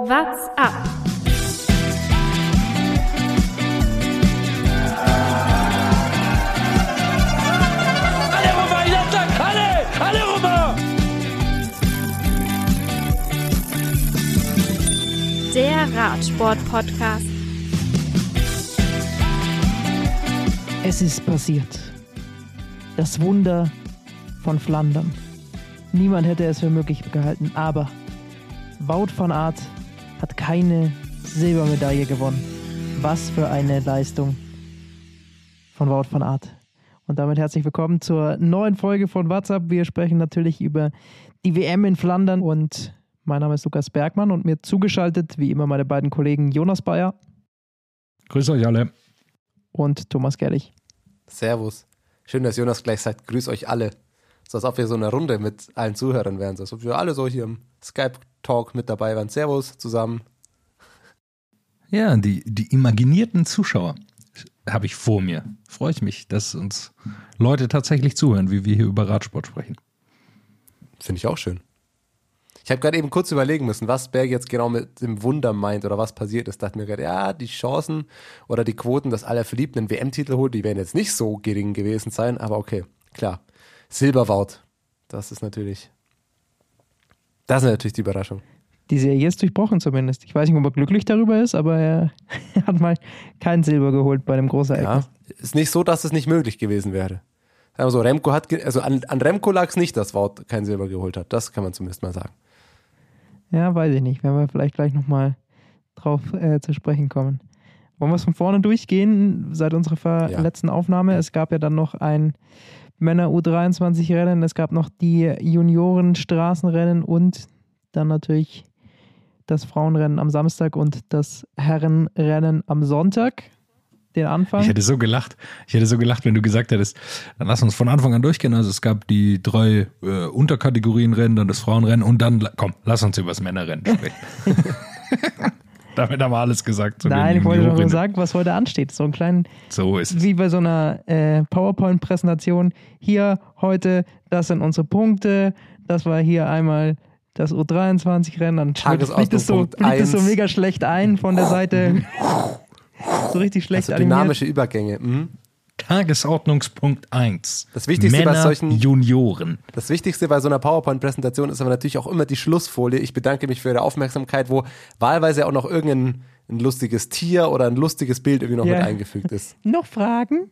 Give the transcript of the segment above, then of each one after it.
What's up? Alle rüber, Jattak, alle! Alle rüber! Der Radsport-Podcast. Es ist passiert. Das Wunder von Flandern. Niemand hätte es für möglich gehalten, aber Wout van Aert hat keine Silbermedaille gewonnen. Was für eine Leistung von Wout van Aert. Und damit herzlich willkommen zur neuen Folge von WhatsApp. Wir sprechen natürlich über die WM in Flandern und mein Name ist Lukas Bergmann und mir zugeschaltet, wie immer, meine beiden Kollegen Jonas Bayer Grüß euch alle. und Thomas Gerlich. Servus. Schön, dass Jonas gleich sagt, grüß euch alle. So als ob wir so eine Runde mit allen Zuhörern wären. So als ob wir alle so hier im Skype-Talk mit dabei wären. Servus zusammen. Ja, die, die imaginierten Zuschauer habe ich vor mir. Freue ich mich, dass uns Leute tatsächlich zuhören, wie wir hier über Radsport sprechen. Finde ich auch schön. Ich habe gerade eben kurz überlegen müssen, was Berg jetzt genau mit dem Wunder meint oder was passiert ist. Dachte mir gerade, ja, die Chancen oder die Quoten, dass aller Verliebten einen WM-Titel holt, die werden jetzt nicht so gering gewesen sein, aber okay, klar. Silberwaut, das ist natürlich, das ist natürlich die Überraschung. Die Serie ist durchbrochen zumindest. Ich weiß nicht, ob er glücklich darüber ist, aber er hat mal kein Silber geholt bei dem Großereignis. Ja, ist nicht so, dass es nicht möglich gewesen wäre. Also Remco hat, also an, an Remco lag es nicht, dass Wout kein Silber geholt hat. Das kann man zumindest mal sagen. Ja, weiß ich nicht. Werden wir vielleicht gleich nochmal drauf äh, zu sprechen kommen. Wollen wir es von vorne durchgehen seit unserer Ja. letzten Aufnahme? Es gab ja dann noch ein Männer U23-Rennen, es gab noch die Junioren-Straßenrennen und dann natürlich das Frauenrennen am Samstag und das Herrenrennen am Sonntag. Den Anfang. Ich hätte so gelacht. Ich hätte so gelacht, wenn du gesagt hättest, dann lass uns von Anfang an durchgehen. Also es gab die drei äh, Unterkategorienrennen, dann das Frauenrennen und dann, komm, lass uns über das Männerrennen sprechen. Damit haben wir alles gesagt. Nein, ich wollte nur Juniorinnen. sagen, was heute ansteht. So ein kleinen So ist es. wie bei so einer äh, PowerPoint-Präsentation. Hier heute, das sind unsere Punkte. Das war hier einmal das U23-Rennen. Dann fliegt es, so, fliegt es so mega schlecht ein von der Seite. so richtig schlecht Also animiert. dynamische Übergänge. Mhm. Tagesordnungspunkt 1. Das Wichtigste Männer bei solchen- Junioren. Das Wichtigste bei so einer PowerPoint-Präsentation ist aber natürlich auch immer die Schlussfolie. Ich bedanke mich für Ihre Aufmerksamkeit, wo wahlweise auch noch irgendein ein lustiges Tier oder ein lustiges Bild irgendwie noch Ja. mit eingefügt ist. Noch Fragen?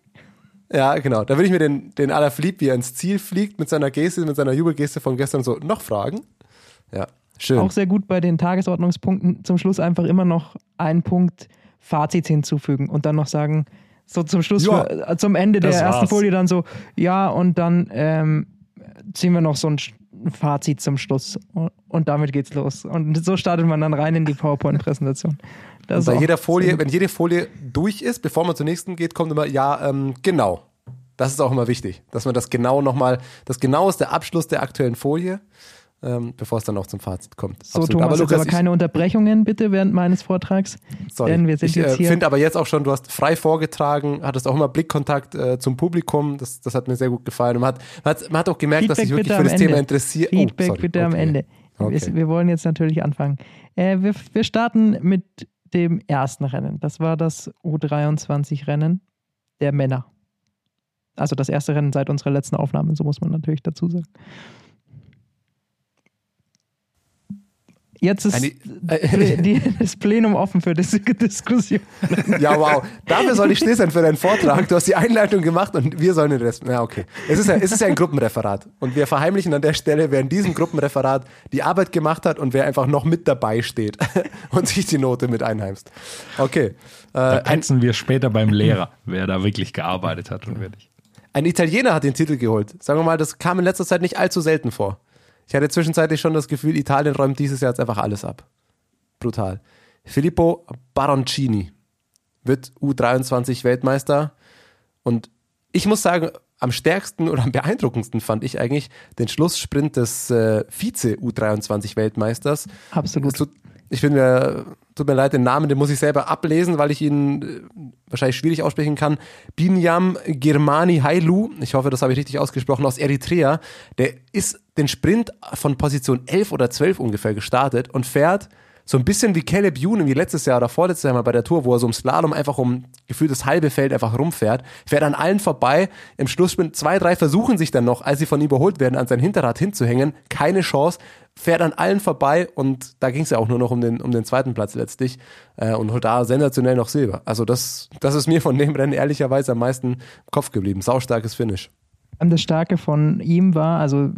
Ja, genau. Da würde ich mir den, den Alaphilippe, wie er ins Ziel fliegt, mit seiner Geste, mit seiner Jubelgeste von gestern so, noch Fragen? Ja, schön. Auch sehr gut bei den Tagesordnungspunkten zum Schluss einfach immer noch einen Punkt Fazit hinzufügen und dann noch sagen, so zum Schluss, für, äh, zum Ende der ersten war's. Folie dann so, ja, und dann ähm, ziehen wir noch so ein Fazit zum Schluss und, damit geht's los. Und so startet man dann rein in die PowerPoint-Präsentation. Bei jeder Folie, wenn jede Folie durch ist, bevor man zur nächsten geht, kommt immer, ja, ähm, genau. Das ist auch immer wichtig, dass man das genau nochmal, das genau ist der Abschluss der aktuellen Folie, ähm, bevor es dann auch zum Fazit kommt. So, Thomas, jetzt aber keine Unterbrechungen bitte während meines Vortrags. ich, sorry, denn wir sind ich jetzt äh, hier- finde aber jetzt auch schon, du hast frei vorgetragen, hattest auch immer Blickkontakt äh, zum Publikum, das, das hat mir sehr gut gefallen. Und man hat, man hat, man hat auch gemerkt, dass sich Feedback wirklich für am das Ende. Thema interessiert. Oh, Feedback sorry, bitte am okay. Ende. Wir, Okay. wir wollen jetzt natürlich anfangen. Äh, wir, wir starten mit dem ersten Rennen. Das war das U23-Rennen der Männer. Also das erste Rennen seit unserer letzten Aufnahme, so muss man natürlich dazu sagen. Jetzt ist Eine- die, das Plenum offen für diese Diskussion. Ja, wow. Dafür soll ich still sein für deinen Vortrag. Du hast die Einleitung gemacht und wir sollen den Rest. Ja, okay. Es ist ja, es ist ja ein Gruppenreferat. Und wir verheimlichen an der Stelle, wer in diesem Gruppenreferat die Arbeit gemacht hat und wer einfach noch mit dabei steht und sich die Note mit einheimst. Okay. Da Äh, ein, petzen wir später beim Lehrer, wer da wirklich gearbeitet hat und wer nicht. ein Italiener hat den Titel geholt. Sagen wir mal, das kam in letzter Zeit nicht allzu selten vor. Ich hatte zwischenzeitlich schon das Gefühl, Italien räumt dieses Jahr jetzt einfach alles ab. Brutal. Filippo Baroncini wird U23 Weltmeister und ich muss sagen, am stärksten oder am beeindruckendsten fand ich eigentlich den Schlusssprint des äh, Vize-U23-Weltmeisters. Absolut. Ich finde mir, tut mir leid, den Namen, den muss ich selber ablesen, weil ich ihn äh, wahrscheinlich schwierig aussprechen kann. Binyam Girmani Hailu, ich hoffe, das habe ich richtig ausgesprochen, aus Eritrea, der ist den Sprint von Position 11 oder 12 ungefähr gestartet und fährt so ein bisschen wie Caleb Ewan wie letztes Jahr oder vorletztes Jahr mal bei der Tour, wo er so im Slalom einfach um gefühlt das halbe Feld einfach rumfährt, fährt an allen vorbei, im Schlusssprint zwei, drei versuchen sich dann noch, als sie von ihm überholt werden, an sein Hinterrad hinzuhängen, keine Chance, fährt an allen vorbei und da ging es ja auch nur noch um den, um den zweiten Platz letztlich äh, und holt da sensationell noch Silber. Also das, das ist mir von dem Rennen ehrlicherweise am meisten im Kopf geblieben. Saustarkes Finish. Und das Starke von ihm war, also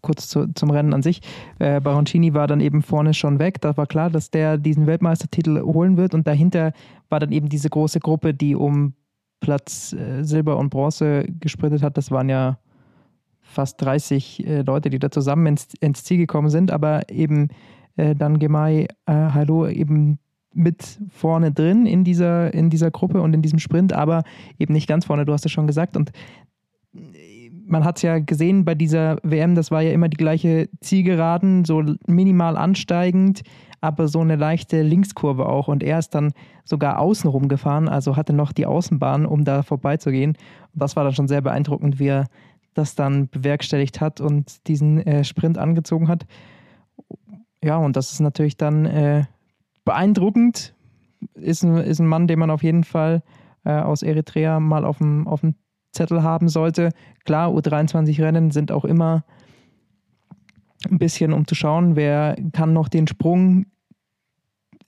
kurz zu, zum Rennen an sich, äh, Baroncini war dann eben vorne schon weg. Da war klar, dass der diesen Weltmeistertitel holen wird. Und dahinter war dann eben diese große Gruppe, die um Platz äh, Silber und Bronze gesprintet hat. Das waren ja fast 30 äh, Leute, die da zusammen ins, ins, Ziel gekommen sind. Aber eben äh, dann Gemai äh, Hallo eben mit vorne drin in dieser, in dieser Gruppe und in diesem Sprint, aber eben nicht ganz vorne, du hast es schon gesagt. Und man hat es ja gesehen bei dieser WM, das war ja immer die gleiche Zielgeraden, so minimal ansteigend, aber so eine leichte Linkskurve auch. Und er ist dann sogar außenrum gefahren, also hatte noch die Außenbahn, um da vorbeizugehen. Und das war dann schon sehr beeindruckend, wie er das dann bewerkstelligt hat und diesen äh, Sprint angezogen hat. Ja, und das ist natürlich dann äh, beeindruckend. Ist ein, ist ein Mann, den man auf jeden Fall äh, aus Eritrea mal auf dem, auf dem Zettel haben sollte. Klar, U23-Rennen sind auch immer ein bisschen, um zu schauen, wer kann noch den Sprung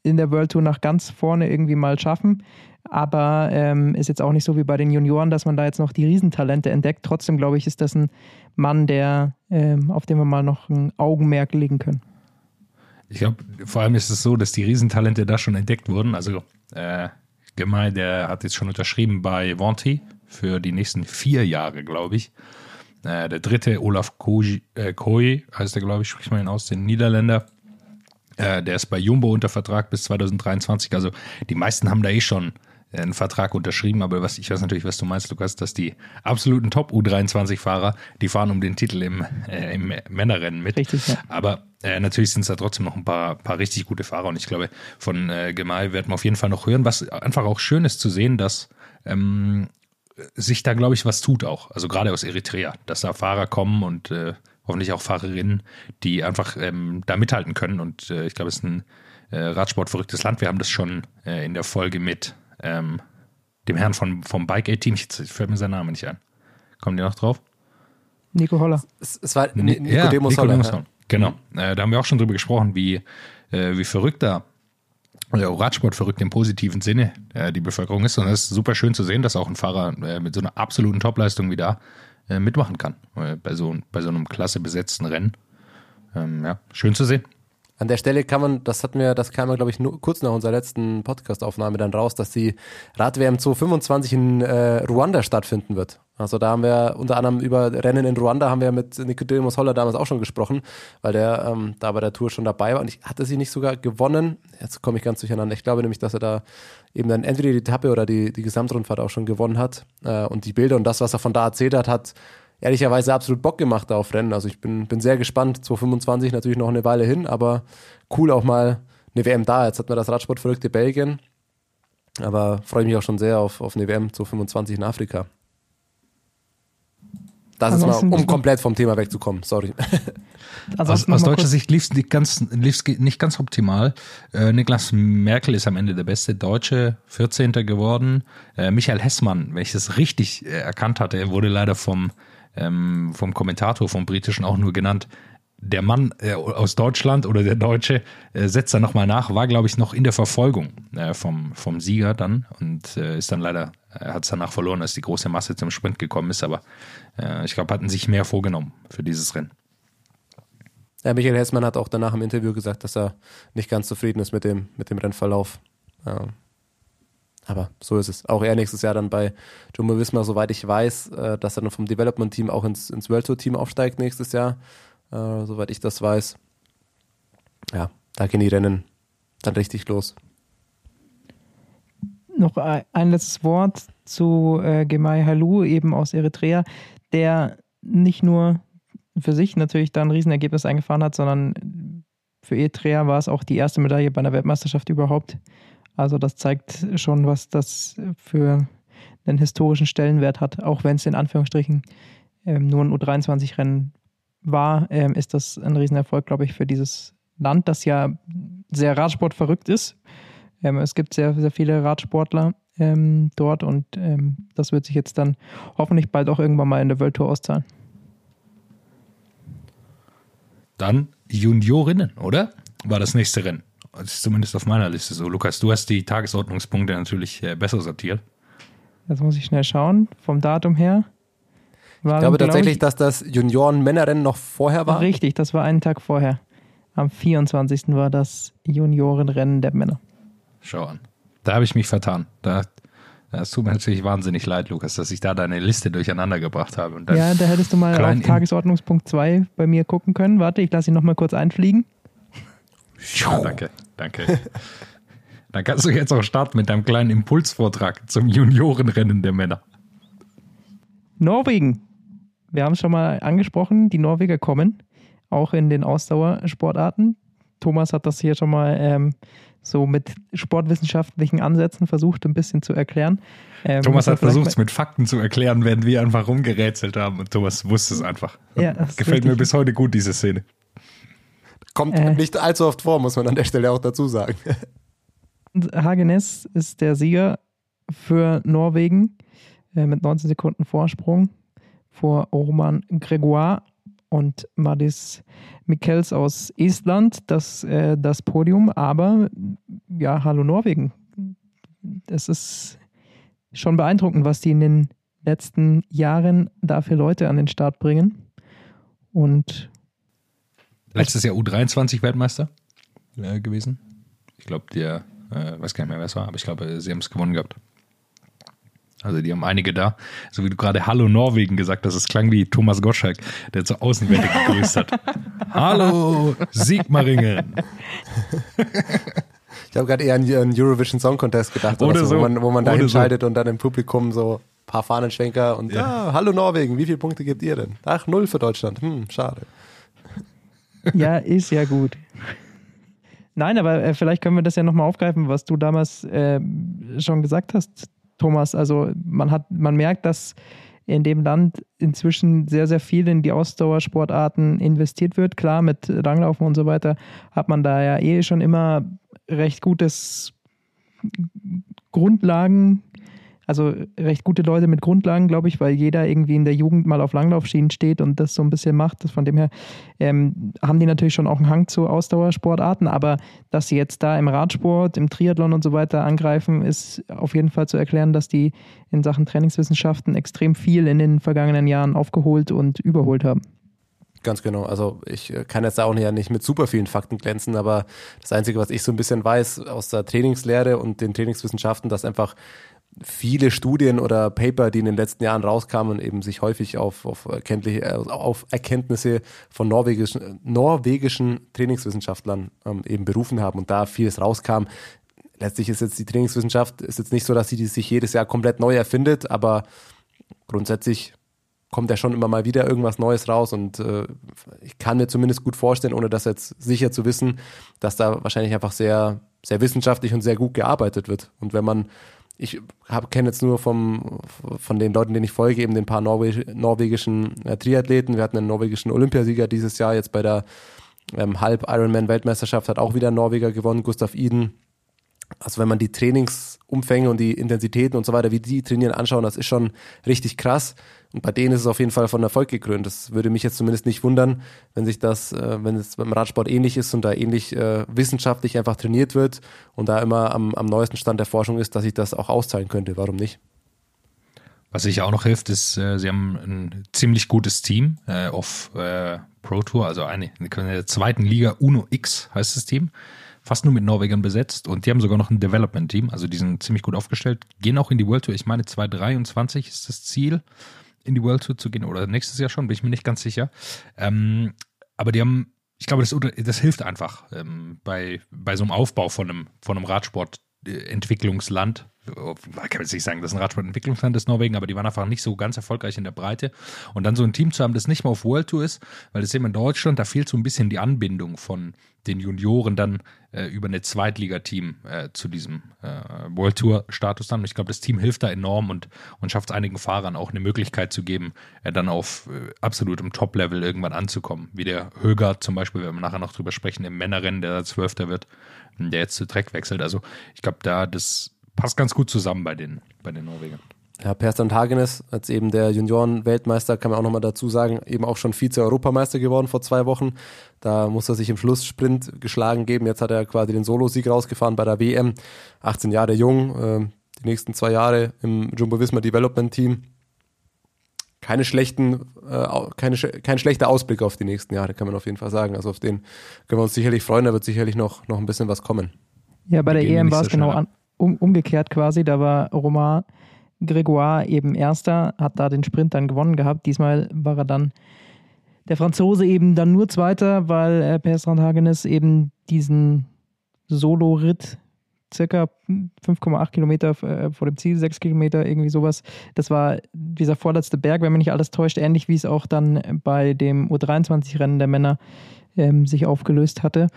in der World Tour nach ganz vorne irgendwie mal schaffen. Aber ähm, ist jetzt auch nicht so wie bei den Junioren, dass man da jetzt noch die Riesentalente entdeckt. Trotzdem, glaube ich, ist das ein Mann, der, ähm, auf den wir mal noch ein Augenmerk legen können. Ich glaube, vor allem ist es so, dass die Riesentalente da schon entdeckt wurden. Also äh, Gemei, der hat jetzt schon unterschrieben bei Vonti für die nächsten vier Jahre, glaube ich. Äh, der dritte, Olaf Koji, äh, Koi, heißt er, glaube ich, spricht man ihn aus, den Niederländer. Äh, der ist bei Jumbo unter Vertrag bis 2023. Also die meisten haben da eh schon einen Vertrag unterschrieben, aber was ich weiß natürlich, was du meinst, Lukas, dass die absoluten Top U23-Fahrer, die fahren um den Titel im, äh, im Männerrennen mit. Richtig, ja. Aber äh, natürlich sind es da trotzdem noch ein paar, paar richtig gute Fahrer und ich glaube, von äh, Gemai werden wir auf jeden Fall noch hören. Was einfach auch schön ist zu sehen, dass ähm, sich da, glaube ich, was tut auch. Also gerade aus Eritrea, dass da Fahrer kommen und äh, hoffentlich auch Fahrerinnen, die einfach ähm, da mithalten können. Und äh, ich glaube, es ist ein äh, Radsport verrücktes Land. Wir haben das schon äh, in der Folge mit ähm, dem Herrn von, vom Bike A-Team, jetzt fällt mir sein Name nicht ein. Kommen die noch drauf? Nico Holler. Es, es war Ni Nico ja, Demos Nico Holler. Demos ja. Holler. Genau. Äh, da haben wir auch schon drüber gesprochen, wie, äh, wie verrückt da oder Radsport verrückt im positiven Sinne äh, die Bevölkerung ist. Und es ist super schön zu sehen, dass auch ein Fahrer äh, mit so einer absoluten Topleistung wie da äh, mitmachen kann. äh, bei, so, bei so einem klasse besetzten Rennen. Ähm, ja, schön zu sehen. An der Stelle kann man, das hatten wir, das kam ja, glaube ich, nur kurz nach unserer letzten Podcast-Aufnahme dann raus, dass die Rad-WM 2025 in äh, Ruanda stattfinden wird. Also da haben wir unter anderem über Rennen in Ruanda haben wir mit Nicodemus Holler damals auch schon gesprochen, weil der ähm, da bei der Tour schon dabei war. Und ich hatte sie nicht sogar gewonnen. Jetzt komme ich ganz durcheinander. Ich glaube nämlich, dass er da eben dann entweder die Etappe oder die, die Gesamtrundfahrt auch schon gewonnen hat. Äh, und die Bilder und das, was er von da erzählt hat, hat ehrlicherweise absolut Bock gemacht auf Rennen. Also ich bin, bin sehr gespannt. 2025 natürlich noch eine Weile hin, aber cool auch mal eine WM da. Jetzt hat man das Radsportverrückte Belgien. Aber freue mich auch schon sehr auf, auf eine WM 2025 in Afrika. Das ist mal, um komplett vom Thema wegzukommen. Sorry. Also Aus, aus deutscher Sicht lief es nicht ganz, lief's nicht ganz optimal. Äh, Niklas Merkel ist am Ende der beste Deutsche, 14. geworden. Äh, Michael Hessmann, wenn ich das richtig äh, erkannt hatte, wurde leider vom, ähm, vom Kommentator vom Britischen auch nur genannt. Der Mann äh, aus Deutschland oder der Deutsche äh, setzt dann nochmal nach, war glaube ich noch in der Verfolgung äh, vom, vom Sieger dann und äh, ist dann leider, äh, hat es danach verloren, als die große Masse zum Sprint gekommen ist, aber äh, ich glaube, hatten sich mehr vorgenommen für dieses Rennen. Ja, Michael Hessmann hat auch danach im Interview gesagt, dass er nicht ganz zufrieden ist mit dem, mit dem Rennverlauf. Ja. Aber so ist es. Auch er nächstes Jahr dann bei Jumbo Visma, soweit ich weiß, dass er dann vom Development-Team auch ins, ins World Tour-Team aufsteigt nächstes Jahr, äh, soweit ich das weiß. Ja, da gehen die Rennen dann richtig los. noch ein letztes Wort zu äh, Gemai Halou, eben aus Eritrea, der nicht nur für sich natürlich da ein Riesenergebnis eingefahren hat, sondern für Eritrea war es auch die erste Medaille bei einer Weltmeisterschaft überhaupt. Also das zeigt schon, was das für einen historischen Stellenwert hat, auch wenn es in Anführungsstrichen ähm, nur ein U23-Rennen war, ähm, ist das ein Riesenerfolg, glaube ich, für dieses Land, das ja sehr Radsport verrückt ist. Ähm, es gibt sehr, sehr viele Radsportler ähm, dort und ähm, das wird sich jetzt dann hoffentlich bald auch irgendwann mal in der World Tour auszahlen. Dann Juniorinnen, oder? War das nächste Rennen. Das ist zumindest auf meiner Liste so. Lukas, du hast die Tagesordnungspunkte natürlich äh, besser sortiert. Jetzt muss ich schnell schauen, vom Datum her. Waren, ich glaube tatsächlich, ich, dass das Junioren-Männerrennen noch vorher war. Richtig, das war einen Tag vorher. Am 24. war das Juniorenrennen der Männer. Schau an. Da habe ich mich vertan. Da, es tut mir natürlich wahnsinnig leid, Lukas, dass ich da deine Liste durcheinander gebracht habe. ja, da hättest du mal auf Tagesordnungspunkt 2 bei mir gucken können. Warte, ich lasse ihn nochmal kurz einfliegen. Ja, danke, danke. Dann kannst du jetzt auch starten mit deinem kleinen Impulsvortrag zum Juniorenrennen der Männer. Norwegen. Wir haben es schon mal angesprochen, die Norweger kommen auch in den Ausdauersportarten. Thomas hat das hier schon mal ähm, so mit sportwissenschaftlichen Ansätzen versucht, ein bisschen zu erklären. Ähm, Thomas hat versucht, es mit Fakten zu erklären, während wir einfach rumgerätselt haben und Thomas wusste es einfach. Ja, Gefällt mir bis heute gut, diese Szene. Kommt äh, nicht allzu oft vor, muss man an der Stelle auch dazu sagen. Hagenes ist der Sieger für Norwegen äh, mit 19 Sekunden Vorsprung vor Roman Gregoire und Madis Mikkels aus Estland das, äh, das Podium. Aber ja, hallo Norwegen. Es ist schon beeindruckend, was die in den letzten Jahren da für Leute an den Start bringen. Und letztes Jahr U23-Weltmeister äh, gewesen. Ich glaube, der, äh, weiß gar nicht mehr, wer es war, aber ich glaube, sie haben es gewonnen gehabt. Also die haben einige da. So wie du gerade Hallo Norwegen gesagt hast, es klang wie Thomas Gottschalk, der zur Außenwette gegrüßt hat. Hallo Sigmaringen. Ich habe gerade eher an einen Eurovision Song Contest gedacht, oder, oder so, wo man, wo man da hinschaltet so. und dann im Publikum so ein paar Fahnenschwenker und ja. ah, hallo Norwegen, wie viele Punkte gebt ihr denn? Ach, null für Deutschland. Hm, schade. Ja, ist ja gut. Nein, aber äh, vielleicht können wir das ja nochmal aufgreifen, was du damals äh, schon gesagt hast Thomas. Also man hat, man merkt, dass in dem Land inzwischen sehr, sehr viel in die Ausdauersportarten investiert wird. Klar, mit Langlaufen und so weiter hat man da ja eh schon immer recht gutes Grundlagen also recht gute Leute mit Grundlagen, glaube ich, weil jeder irgendwie in der Jugend mal auf Langlaufschienen steht und das so ein bisschen macht. Von dem her ähm, haben die natürlich schon auch einen Hang zu Ausdauersportarten, aber dass sie jetzt da im Radsport, im Triathlon und so weiter angreifen, ist auf jeden Fall zu erklären, dass die in Sachen Trainingswissenschaften extrem viel in den vergangenen Jahren aufgeholt und überholt haben. Ganz genau. Also ich äh, kann jetzt auch nicht mit super vielen Fakten glänzen, aber das Einzige, was ich so ein bisschen weiß aus der Trainingslehre und den Trainingswissenschaften, dass einfach viele Studien oder Paper, die in den letzten Jahren rauskamen, eben sich häufig auf, auf, auf Erkenntnisse von norwegischen, norwegischen Trainingswissenschaftlern ähm, eben berufen haben und da vieles rauskam. Letztlich ist jetzt die Trainingswissenschaft ist jetzt nicht so, dass sie sich jedes Jahr komplett neu erfindet, aber grundsätzlich kommt ja schon immer mal wieder irgendwas Neues raus und äh, ich kann mir zumindest gut vorstellen, ohne das jetzt sicher zu wissen, dass da wahrscheinlich einfach sehr, sehr wissenschaftlich und sehr gut gearbeitet wird. Und wenn man ich kenne jetzt nur vom, von den Leuten, denen ich folge, eben den paar Norweg, norwegischen äh, Triathleten. Wir hatten einen norwegischen Olympiasieger dieses Jahr, jetzt bei der ähm, Halb-Ironman-Weltmeisterschaft hat auch wieder ein Norweger gewonnen, Gustav Iden. Also wenn man die Trainingsumfänge und die Intensitäten und so weiter, wie die trainieren, anschauen, das ist schon richtig krass. Und bei denen ist es auf jeden Fall von Erfolg gekrönt. Das würde mich jetzt zumindest nicht wundern, wenn sich das, äh, wenn es beim Radsport ähnlich ist und da ähnlich äh, wissenschaftlich einfach trainiert wird und da immer am, am neuesten Stand der Forschung ist, dass sich das auch auszahlen könnte. Warum nicht? Was sich auch noch hilft, ist, äh, sie haben ein ziemlich gutes Team äh, auf äh, Pro Tour, also eine in der zweiten Liga, Uno X heißt das Team fast nur mit Norwegern besetzt und die haben sogar noch ein Development-Team, also die sind ziemlich gut aufgestellt, gehen auch in die World Tour. Ich meine, 2023 ist das Ziel in die World Tour zu gehen oder nächstes Jahr schon, bin ich mir nicht ganz sicher. Ähm, aber die haben, ich glaube, das, das hilft einfach ähm, bei, bei so einem Aufbau von einem, von einem Radsport-Entwicklungsland man kann jetzt nicht sagen, das ist ein Radsportentwicklungsland ist Norwegen, aber die waren einfach nicht so ganz erfolgreich in der Breite. Und dann so ein Team zu haben, das nicht mal auf World Tour ist, weil das eben in Deutschland, da fehlt so ein bisschen die Anbindung von den Junioren dann äh, über eine Zweitligateam äh, zu diesem äh, World Tour Status dann. Ich glaube, das Team hilft da enorm und, und schafft es einigen Fahrern auch eine Möglichkeit zu geben, äh, dann auf äh, absolutem Top-Level irgendwann anzukommen. Wie der Höger zum Beispiel, wenn wir nachher noch drüber sprechen, im Männerrennen, der Zwölfter wird, der jetzt zu Dreck wechselt. Also ich glaube, da das passt ganz gut zusammen bei den, bei den Norwegern. Ja, Perstrand Hagenes, als eben der Junioren-Weltmeister, kann man auch nochmal dazu sagen, eben auch schon Vize-Europameister geworden vor zwei Wochen. Da muss er sich im Schlusssprint geschlagen geben. Jetzt hat er quasi den Solo-Sieg rausgefahren bei der WM. 18 Jahre jung, äh, die nächsten zwei Jahre im Jumbo-Visma Development Team. Keine schlechten, äh, keine, kein schlechter Ausblick auf die nächsten Jahre, kann man auf jeden Fall sagen. Also auf den können wir uns sicherlich freuen, da wird sicherlich noch, noch ein bisschen was kommen. Ja, bei der EM war es genau an, um, umgekehrt quasi. Da war Romain Gregoire eben Erster, hat da den Sprint dann gewonnen gehabt. Diesmal war er dann der Franzose eben dann nur Zweiter, weil äh, Persrand Hagenes eben diesen Solo-Ritt circa 5,8 Kilometer äh, vor dem Ziel, 6 Kilometer, irgendwie sowas. Das war dieser vorletzte Berg, wenn mich nicht alles täuscht, ähnlich wie es auch dann bei dem U23-Rennen der Männer ähm, sich aufgelöst hatte.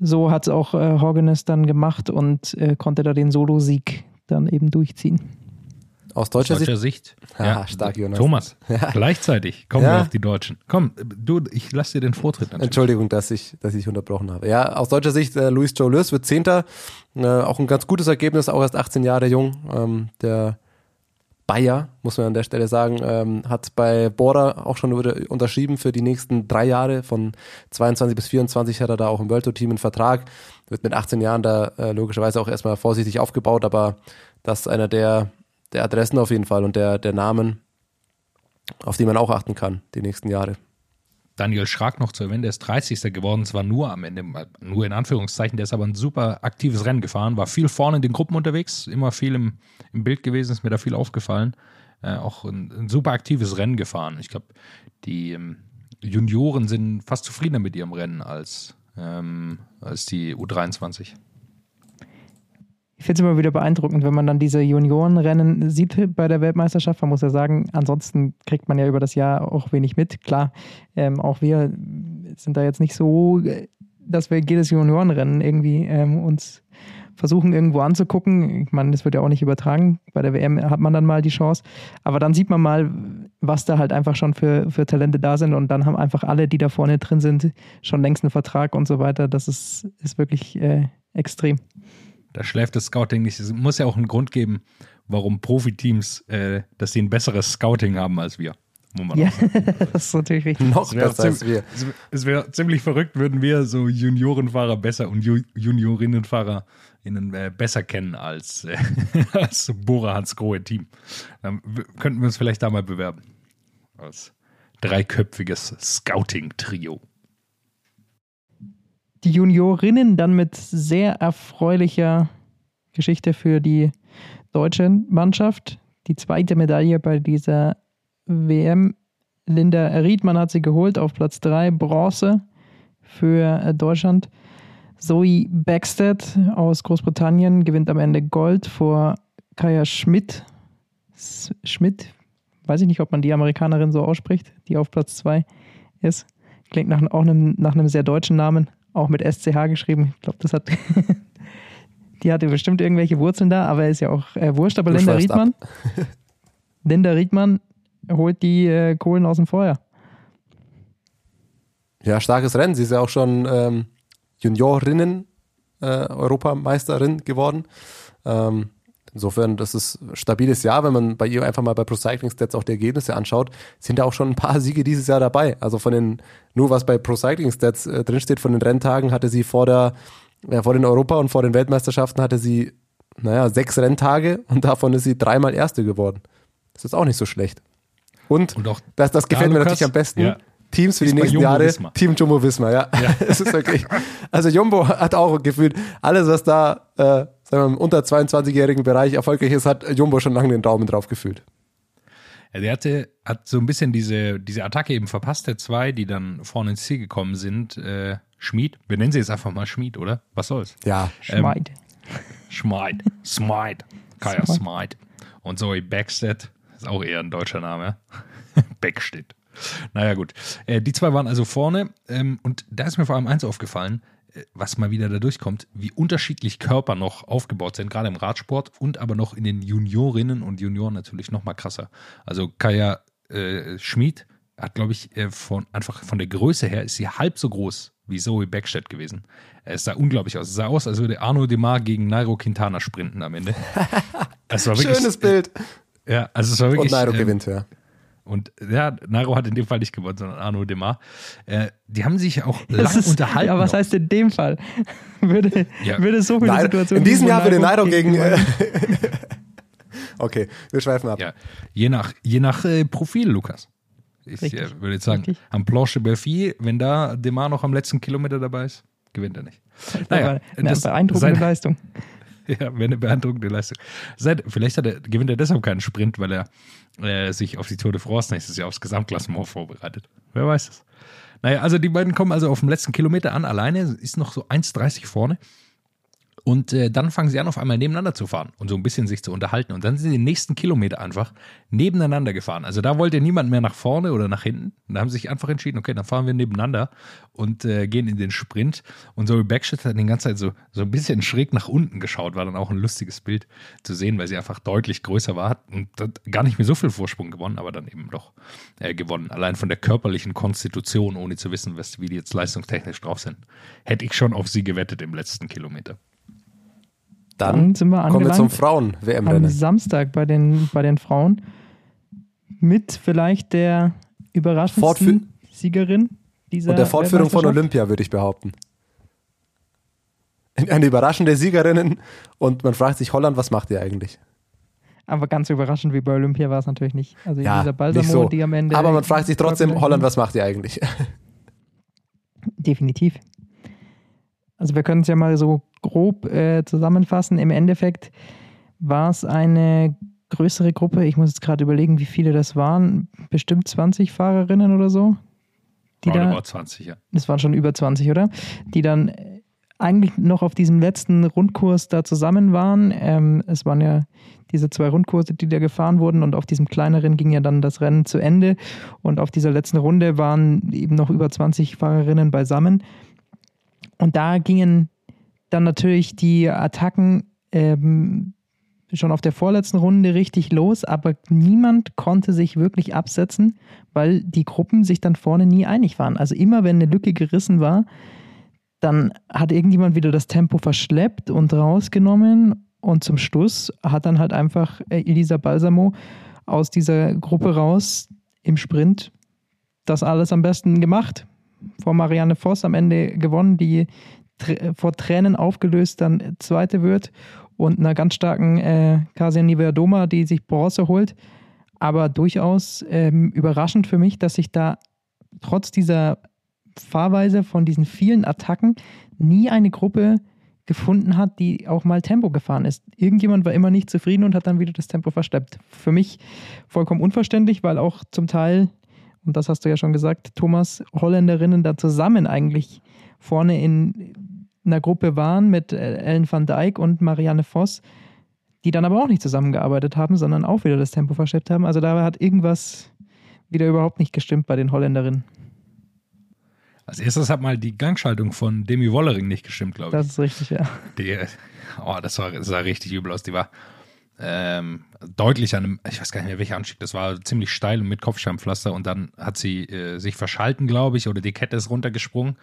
So hat es auch äh, Horgenes dann gemacht und äh, konnte da den Solo-Sieg dann eben durchziehen. Aus deutscher, Aus deutscher Sicht? Sicht. Ja, stark, Jonas. Thomas, ja. gleichzeiich kommen ja. wir auf die Deutschen. Komm, du, ich lasse dir den Vortritt. Natürlich. Entschuldigung, dass ich, dass ich unterbrochen habe. Ja, aus deutscher Sicht, äh, Luis Joe Lewis wird Zehnter. Äh, auch ein ganz gutes Ergebnis, auch erst 18 Jahre jung. Ähm, der Bayer, muss man an der Stelle sagen, ähm, hat bei Bora auch schon unterschrieben für die nächsten drei Jahre. Von 22 bis 24 hat er da auch im World Tour Team einen Vertrag. Wird mit 18 Jahren da äh, logischerweise auch erstmal vorsichtig aufgebaut, aber das ist einer der, der Adressen auf jeden Fall und der, der Namen, auf die man auch achten kann, die nächsten Jahre. Daniel Schrag noch zu erwähnen, der ist 30. geworden, zwar nur am Ende, nur in Anführungszeichen, der ist aber ein super aktives Rennen gefahren, war viel vorne in den Gruppen unterwegs, immer viel im, im Bild gewesen, ist mir da viel aufgefallen. Äh, auch ein, ein, super aktives Rennen gefahren. Ich glaube, die ähm, Junioren sind fast zufriedener mit ihrem Rennen als, ähm, als die U23 ich finde es immer wieder beeindruckend, wenn man dann diese Juniorenrennen sieht bei der Weltmeisterschaft. Man muss ja sagen, ansonsten kriegt man ja über das Jahr auch wenig mit. Klar, ähm, auch wir sind da jetzt nicht so, dass wir jedes Juniorenrennen irgendwie ähm, uns versuchen irgendwo anzugucken. Ich meine, das wird ja auch nicht übertragen. Bei der WM hat man dann mal die Chance. Aber dann sieht man mal, was da halt einfach schon für, für Talente da sind. Und dann haben einfach alle, die da vorne drin sind, schon längst einen Vertrag und so weiter. Das ist, ist wirklich äh, extrem. Da schläft das Scouting nicht. Es muss ja auch einen Grund geben, warum Profiteams, äh, dass sie ein besseres Scouting haben als wir. ja, das ist natürlich richtig. Noch besser als wir. Es wäre ziemlich verrückt, würden wir so Juniorenfahrer besser und Ju Juniorinnenfahrer innen äh, besser kennen als, äh, als Bora Hans Grohe Team. Dann könnten wir uns vielleicht da mal bewerben. Als dreiköpfiges Scouting-Trio die Juniorinnen dann mit sehr erfreulicher Geschichte für die deutsche Mannschaft. Die zweite Medaille bei dieser WM. Linda Riedmann hat sie geholt auf Platz 3, Bronze für äh, Deutschland. Zoe Backstead aus Großbritannien gewinnt am Ende Gold vor Kaya Schmidt. Schmidt, weiß ich nicht, ob man die Amerikanerin so ausspricht, die auf Platz 2 ist. Klingt nach, auch einem, nach einem sehr deutschen Namen auch mit SCH geschrieben. Ich glaube, das hat. die hatte bestimmt irgendwelche Wurzeln da, aber ist ja auch äh, wurscht. Aber du Linda Riedmann. Linda Riedmann holt die äh, Kohlen aus dem Feuer. Ja, starkes Rennen. Sie ist ja auch schon ähm, Juniorinnen äh, Europameisterin geworden. Ähm, Insofern, das ist ein stabiles Jahr, wenn man bei ihr einfach mal bei Pro Cycling Stats auch die Ergebnisse anschaut, sind da auch schon ein paar Siege dieses Jahr dabei. Also von den, nur was bei Pro Cycling Stats äh, drinsteht, von den Renntagen hatte sie vor der, ja, vor den Europa- und vor den Weltmeisterschaften hatte sie, naja, sechs Renntage und davon ist sie dreimal Erste geworden. Das ist auch nicht so schlecht. Und, und auch das, das gefällt mir natürlich am besten. Ja. Teams für die nächsten Jahre. Visma. Team Jumbo Visma, ja. ja. es ist wirklich. Also Jumbo hat auch gefühlt alles, was da äh, sagen wir, im unter 22-jährigen Bereich erfolgreich ist, hat Jumbo schon lange den Daumen drauf gefühlt. Ja, der hatte, hat so ein bisschen diese, diese Attacke eben verpasst, der zwei, die dann vorne ins Ziel gekommen sind. Äh, Schmied, wir nennen sie jetzt einfach mal Schmied, oder? Was soll's? Ja, Schmeid. Ähm, Schmeid. Smite. Kaya. Smite. Und Zoe Backstedt, ist auch eher ein deutscher Name. Backstedt. Naja, gut. Äh, die zwei waren also vorne ähm, und da ist mir vor allem eins aufgefallen, äh, was mal wieder da durchkommt, wie unterschiedlich Körper noch aufgebaut sind, gerade im Radsport und aber noch in den Juniorinnen und Junioren natürlich noch mal krasser. Also Kaya äh, Schmid hat, glaube ich, äh, von, einfach von der Größe her ist sie halb so groß wie Zoe Backstedt gewesen. Es sah unglaublich aus. Es sah aus, als würde Arno Demar gegen Nairo Quintana sprinten am Ende. Wirklich, Schönes Bild. Ja, also es war wirklich. Und Nairo ähm, gewinnt, ja. Und ja, Nairo hat in dem Fall nicht gewonnen, sondern Arno Demar. Äh, die haben sich auch Das lang ist, unterhalten. ja, was noch. heißt in dem Fall? würde, Ja. würde so viele Nairo, Situationen in diesem Jahr würde Nairo gegen. Äh, okay, wir schweifen ab. Ja, je nach, je nach äh, Profil, Lukas. Ich Richtig, äh, würde jetzt sagen, richtig. am Planche Belfi, wenn da Demar noch am letzten Kilometer dabei ist, gewinnt er nicht. Aber eine das- beeindruckende sein- Leistung. Ja, wäre eine beeindruckende Leistung. Seit, vielleicht hat er, gewinnt er deshalb keinen Sprint, weil er äh, sich auf die Tour de France nächstes Jahr aufs Gesamtklassement vorbereitet. Wer weiß es. Naja, also die beiden kommen also auf dem letzten Kilometer an, alleine, ist noch so 1,30 vorne. Und äh, dann fangen sie an, auf einmal nebeneinander zu fahren und so ein bisschen sich zu unterhalten. Und dann sind die nächsten Kilometer einfach nebeneinander gefahren. Also da wollte niemand mehr nach vorne oder nach hinten. Und da haben sie sich einfach entschieden, okay, dann fahren wir nebeneinander und äh, gehen in den Sprint. Und so Backshit hat die ganze Zeit so, so ein bisschen schräg nach unten geschaut. War dann auch ein lustiges Bild zu sehen, weil sie einfach deutlich größer war. Und hat gar nicht mehr so viel Vorsprung gewonnen, aber dann eben doch äh, gewonnen. Allein von der körperlichen Konstitution, ohne zu wissen, was, wie die jetzt leistungstechnisch drauf sind, hätte ich schon auf sie gewettet im letzten Kilometer. Dann Dann sind wir kommen wir zum angelangt am Frauen-WM-Rennen. Samstag bei den, bei den Frauen mit vielleicht der überraschendsten Fortfü- Siegerin dieser Und der Fortführung von. Olympia, würde ich behaupten. Eine überraschende Siegerin und man fragt sich, Holland, was macht ihr eigentlich? Aber ganz überraschend wie bei Olympia war es natürlich nicht. Also Ja, dieser Balsamo, nicht so. die am Ende. Aber man fragt sich trotzdem, Holland, was macht ihr eigentlich? Definitiv. Also wir können es ja mal so grob äh, zusammenfassen. Im Endeffekt war es eine größere Gruppe. Ich muss jetzt gerade überlegen, wie viele das waren. Bestimmt 20 Fahrerinnen oder so. Die da, Roundabout 20, ja. das waren schon über 20, oder? Die dann äh, eigentlich noch auf diesem letzten Rundkurs da zusammen waren. Ähm, es waren ja diese zwei Rundkurse, die da gefahren wurden und auf diesem kleineren ging ja dann das Rennen zu Ende und auf dieser letzten Runde waren eben noch über 20 Fahrerinnen beisammen. Und da gingen dann natürlich die Attacken ähm, schon auf der vorletzten Runde richtig los, aber niemand konnte sich wirklich absetzen, weil die Gruppen sich dann vorne nie einig waren. Also immer wenn eine Lücke gerissen war, dann hat irgendjemand wieder das Tempo verschleppt und rausgenommen und zum Schluss hat dann halt einfach äh, Elisa Balsamo aus dieser Gruppe raus im Sprint das alles am besten gemacht. Vor Marianne Voss am Ende gewonnen, die vor Tränen aufgelöst dann Zweite wird und einer ganz starken äh, Kasia Nivedoma, die sich Bronze holt. Aber durchaus ähm, überraschend für mich, dass sich da trotz dieser Fahrweise von diesen vielen Attacken nie eine Gruppe gefunden hat, die auch mal Tempo gefahren ist. Irgendjemand war immer nicht zufrieden und hat dann wieder das Tempo verschleppt. Für mich vollkommen unverständlich, weil auch zum Teil, und das hast du ja schon gesagt, Thomas, Holländerinnen da zusammen eigentlich vorne in einer Gruppe waren mit äh, Ellen van Dijk und Marianne Voss, die dann aber auch nicht zusammengearbeitet haben, sondern auch wieder das Tempo verschleppt haben. Also da hat irgendwas wieder überhaupt nicht gestimmt bei den Holländerinnen. Als erstes hat mal die Gangschaltung von Demi Wollering nicht gestimmt, glaube ich. Das ist richtig, ja. Die, oh, das, war, das sah richtig übel aus. Die war ähm, deutlich an einem, ich weiß gar nicht mehr, welcher Anstieg, das war ziemlich steil und mit Kopfsteinpflaster und dann hat sie äh, sich verschalten, glaube ich, oder die Kette ist runtergesprungen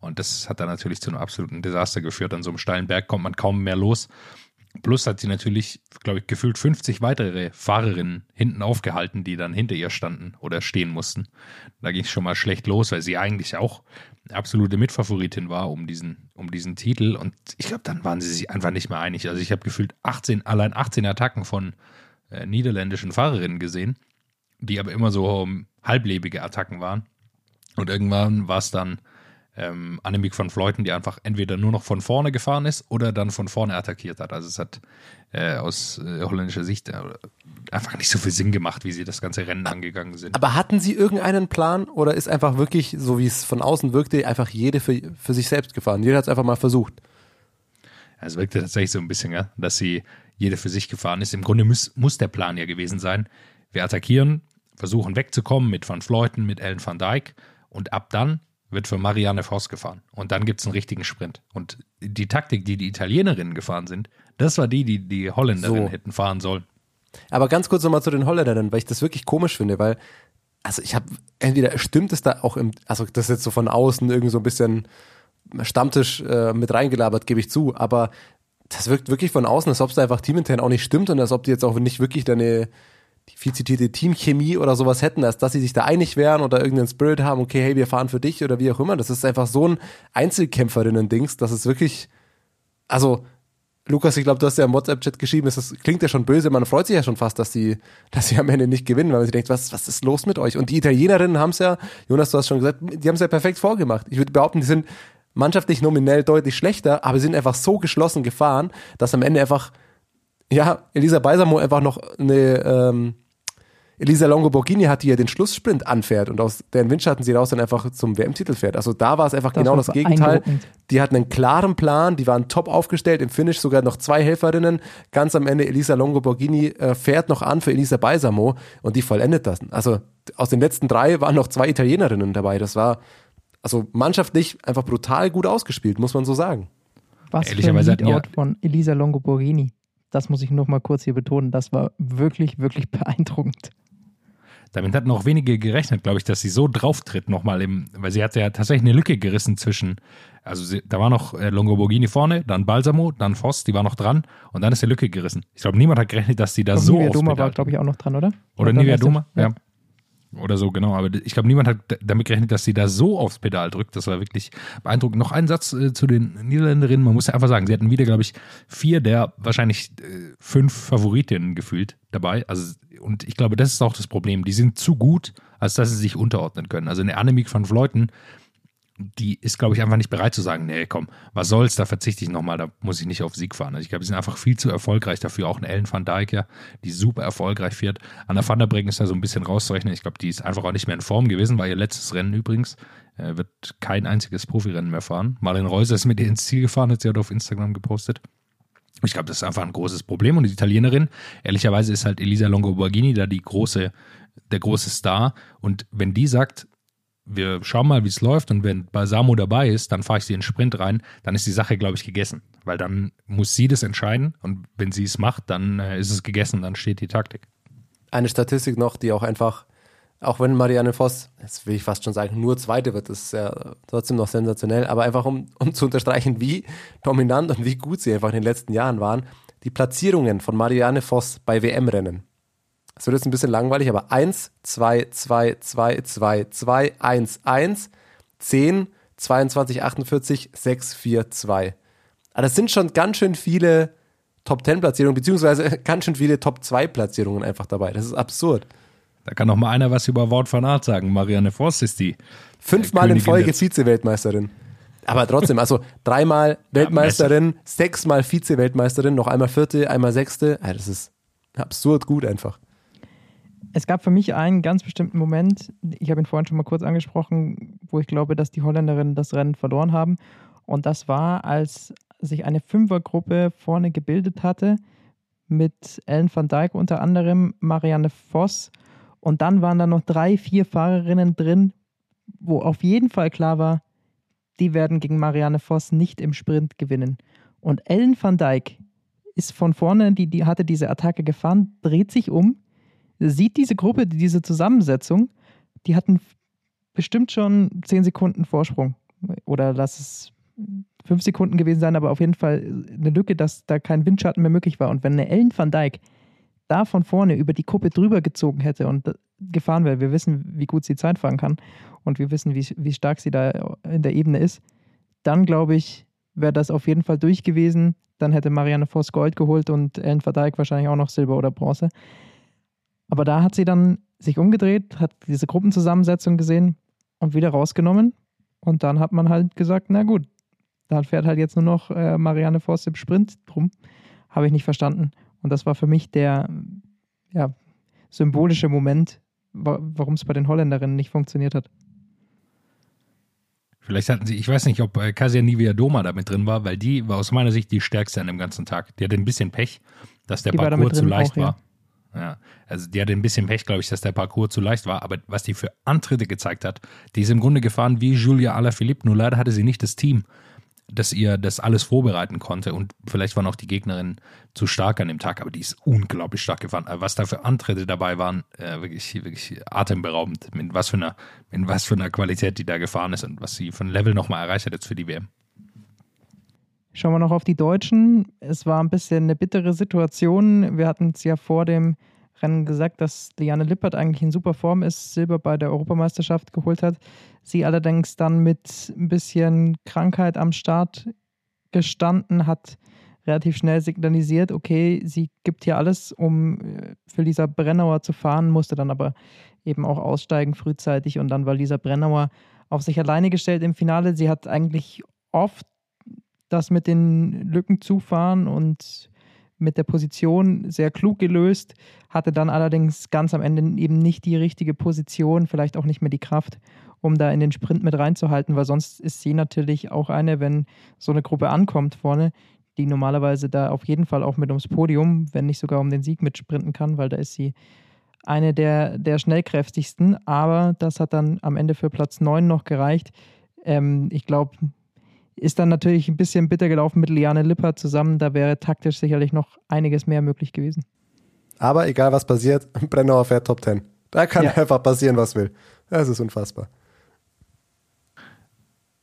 und das hat dann natürlich zu einem absoluten Desaster geführt. An so einem steilen Berg kommt man kaum mehr los. Plus hat sie natürlich, glaube ich, gefühlt 50 weitere Fahrerinnen hinten aufgehalten, die dann hinter ihr standen oder stehen mussten. Da ging es schon mal schlecht los, weil sie eigentlich auch absolute Mitfavoritin war um diesen, um diesen Titel. Und ich glaube, dann waren sie sich einfach nicht mehr einig. Also ich habe gefühlt 18, allein 18 Attacken von äh, niederländischen Fahrerinnen gesehen, die aber immer so ähm, halblebige Attacken waren. Und irgendwann war es dann ähm, Annemiek van Vleuten, die einfach entweder nur noch von vorne gefahren ist oder dann von vorne attackiert hat. Also es hat äh, aus äh, holländischer Sicht äh, einfach nicht so viel Sinn gemacht, wie sie das ganze Rennen angegangen sind. Aber hatten sie irgendeinen Plan oder ist einfach wirklich, so wie es von außen wirkte, einfach jede für, für sich selbst gefahren? Jeder hat es einfach mal versucht. Es wirkte tatsächlich so ein bisschen, ja, dass sie jede für sich gefahren ist. Im Grunde muss, muss der Plan ja gewesen sein. Wir attackieren, versuchen wegzukommen mit Van Fleuten, mit Ellen van Dijk und ab dann wird für Marianne Voss gefahren. Und dann gibt es einen richtigen Sprint. Und die Taktik, die die Italienerinnen gefahren sind, das war die, die die Holländerinnen So. hätten fahren sollen. Aber ganz kurz nochmal zu den Holländern, weil ich das wirklich komisch finde, weil, also ich habe, entweder stimmt es da auch im, also das ist jetzt so von außen irgendwie so ein bisschen Stammtisch äh, mit reingelabert, gebe ich zu, aber das wirkt wirklich von außen, als ob es da einfach teamintern auch nicht stimmt und als ob die jetzt auch nicht wirklich deine die viel zitierte Teamchemie oder sowas hätten, als dass sie sich da einig wären oder irgendeinen Spirit haben, okay, hey, wir fahren für dich oder wie auch immer. Das ist einfach so ein Einzelkämpferinnen-Dings, dass es wirklich, also Lukas, ich glaube, du hast ja im WhatsApp-Chat geschrieben, es ist- klingt ja schon böse, man freut sich ja schon fast, dass sie, dass sie am Ende nicht gewinnen, weil man sich denkt, was, was ist los mit euch? Und die Italienerinnen haben es ja, Jonas, du hast schon gesagt, die haben es ja perfekt vorgemacht. Ich würde behaupten, die sind mannschaftlich nominell deutlich schlechter, aber sie sind einfach so geschlossen gefahren, dass am Ende einfach, ja, Elisa Beisamo einfach noch eine, ähm, Elisa Longo Borghini hat, die ja den Schlusssprint anfährt und aus deren Windschatten sie raus dann einfach zum WM-Titel fährt. Also da war es einfach Das genau das Gegenteil. Die hatten einen klaren Plan, die waren top aufgestellt, im Finish sogar noch zwei Helferinnen. Ganz am Ende Elisa Longo Borghini äh, fährt noch an für Elisa Beisamo und die vollendet das. Also aus den letzten drei waren noch zwei Italienerinnen dabei. Das war also mannschaftlich einfach brutal gut ausgespielt, muss man so sagen. Was für ein Ehrlicherweise hatten ja- Leadout von Elisa Longoborghini. Das muss ich noch mal kurz hier betonen. Das war wirklich, wirklich beeindruckend. Damit hatten auch wenige gerechnet, glaube ich, dass sie so drauftritt nochmal im, weil sie hatte ja tatsächlich eine Lücke gerissen zwischen, also sie, da war noch äh, Longoborghini vorne, dann Balsamo, dann Voss, die war noch dran und dann ist die Lücke gerissen. Ich glaube, niemand hat gerechnet, dass sie da Und so Nivea Doma war, glaube ich, auch noch dran, oder? Oder dann Nivea Doma, ja. Oder so, genau. Aber ich glaube, niemand hat damit gerechnet, dass sie da so aufs Pedal drückt. Das war wirklich beeindruckend. Noch ein Satz äh, zu den Niederländerinnen. Man muss ja einfach sagen, sie hatten wieder, glaube ich, vier der wahrscheinlich äh, fünf Favoritinnen gefühlt dabei. Also, und ich glaube, das ist auch das Problem. Die sind zu gut, als dass sie sich unterordnen können. Also eine Annemiek van Vleuten, die ist, glaube ich, einfach nicht bereit zu sagen, nee, komm, was soll's, da verzichte ich nochmal, da muss ich nicht auf Sieg fahren. Also ich glaube, die sind einfach viel zu erfolgreich dafür. Auch eine Ellen van Dijk, ja, die super erfolgreich fährt. Anna van der Breggen ist da so ein bisschen rauszurechnen. Ich glaube, die ist einfach auch nicht mehr in Form gewesen, war ihr letztes Rennen übrigens. Äh, wird kein einziges Profirennen mehr fahren. Marlene Reuser ist mit ihr ins Ziel gefahren, hat sie auf Instagram gepostet. Ich glaube, das ist einfach ein großes Problem. Und die Italienerin, ehrlicherweise ist halt Elisa Longoborghini da die große, der große Star. Und wenn die sagt, wir schauen mal, wie es läuft und wenn Balsamo dabei ist, dann fahre ich sie in den Sprint rein, dann ist die Sache, glaube ich, gegessen. Weil dann muss sie das entscheiden und wenn sie es macht, dann äh, ist es gegessen, dann steht die Taktik. Eine Statistik noch, die auch einfach, auch wenn Marianne Voss, jetzt will ich fast schon sagen, nur Zweite wird, ist ja trotzdem noch sensationell, aber einfach um, um zu unterstreichen, wie dominant und wie gut sie einfach in den letzten Jahren waren, die Platzierungen von Marianne Voss bei WM-Rennen. Das wird jetzt ein bisschen langweilig, aber 1, 2, 2, 2, 2, 2, 1, 1, 10, 22, 48, 6, 4, 2. Aber das sind schon ganz schön viele Top-10-Platzierungen, beziehungsweise ganz schön viele Top-2-Platzierungen einfach dabei. Das ist absurd. Da kann noch mal einer was über Wout van Aert sagen. Marianne Voss ist die. Fünfmal in Folge Vize-Weltmeisterin. Aber trotzdem, also dreimal Weltmeisterin, sechsmal Vize-Weltmeisterin, noch einmal Vierte, einmal Sechste. Ja, das ist absurd gut einfach. Es gab für mich einen ganz bestimmten Moment, ich habe ihn vorhin schon mal kurz angesprochen, wo ich glaube, dass die Holländerinnen das Rennen verloren haben. Und das war, als sich eine Fünfergruppe vorne gebildet hatte, mit Ellen van Dijk unter anderem, Marianne Voss. Und dann waren da noch drei, vier Fahrerinnen drin, wo auf jeden Fall klar war, die werden gegen Marianne Voss nicht im Sprint gewinnen. Und Ellen van Dijk ist von vorne, die, die hatte diese Attacke gefahren, dreht sich um, sieht diese Gruppe, diese Zusammensetzung, die hatten bestimmt schon 10 Sekunden Vorsprung. Oder lass es fünf Sekunden gewesen sein, aber auf jeden Fall eine Lücke, dass da kein Windschatten mehr möglich war. Und wenn eine Ellen van Dijk da von vorne über die Kuppe drüber gezogen hätte und gefahren wäre, wir wissen, wie gut sie Zeit fahren kann und wir wissen, wie, wie stark sie da in der Ebene ist, dann glaube ich, wäre das auf jeden Fall durch gewesen. Dann hätte Marianne Voss Gold geholt und Ellen van Dijk wahrscheinlich auch noch Silber oder Bronze. Aber da hat sie dann sich umgedreht, hat diese Gruppenzusammensetzung gesehen und wieder rausgenommen. Und dann hat man halt gesagt, na gut, dann fährt halt jetzt nur noch äh, Marianne Voss im Sprint drum. Habe ich nicht verstanden. Und das war für mich der ja, symbolische Moment, wa warum es bei den Holländerinnen nicht funktioniert hat. Vielleicht hatten sie, ich weiß nicht, ob äh, Kasia Niviadoma da mit drin war, weil die war aus meiner Sicht die stärkste an dem ganzen Tag. Die hatte ein bisschen Pech, dass der Die Parcours zu leicht auch, war. Ja, also die hatte ein bisschen Pech, glaube ich, dass der Parcours zu leicht war. Aber was die für Antritte gezeigt hat, die ist im Grunde gefahren wie Julia Alaphilippe. Nur leider hatte sie nicht das Team, das ihr das alles vorbereiten konnte. Und vielleicht waren auch die Gegnerinnen zu stark an dem Tag, aber die ist unglaublich stark gefahren. Was da für Antritte dabei waren, äh, wirklich, wirklich atemberaubend. Mit was, für einer, mit was für einer Qualität die da gefahren ist und was sie von Level nochmal erreicht hat jetzt für die WM. Schauen wir noch auf die Deutschen. Es war ein bisschen eine bittere Situation. Wir hatten es ja vor dem Rennen gesagt, dass Liane Lippert eigentlich in super Form ist, Silber bei der Europameisterschaft geholt hat. Sie allerdings dann mit ein bisschen Krankheit am Start gestanden, hat relativ schnell signalisiert, okay, sie gibt hier alles, um äh, für Lisa Brennauer zu fahren, musste dann aber eben auch aussteigen frühzeitig und dann war Lisa Brennauer auf sich alleine gestellt im Finale. Sie hat eigentlich oft das mit den Lücken zufahren und mit der Position sehr klug gelöst, hatte dann allerdings ganz am Ende eben nicht die richtige Position, vielleicht auch nicht mehr die Kraft, um da in den Sprint mit reinzuhalten, weil sonst ist sie natürlich auch eine, wenn so eine Gruppe ankommt vorne, die normalerweise da auf jeden Fall auch mit ums Podium, wenn nicht sogar um den Sieg mitsprinten kann, weil da ist sie eine der, der schnellkräftigsten, aber das hat dann am Ende für Platz 9 noch gereicht. Ähm, ich glaube, ist dann natürlich ein bisschen bitter gelaufen mit Liane Lippert zusammen. Da wäre taktisch sicherlich noch einiges mehr möglich gewesen. Aber egal was passiert, Brennauer fährt Top 10. Da kann Ja. einfach passieren, was will. Das ist unfassbar.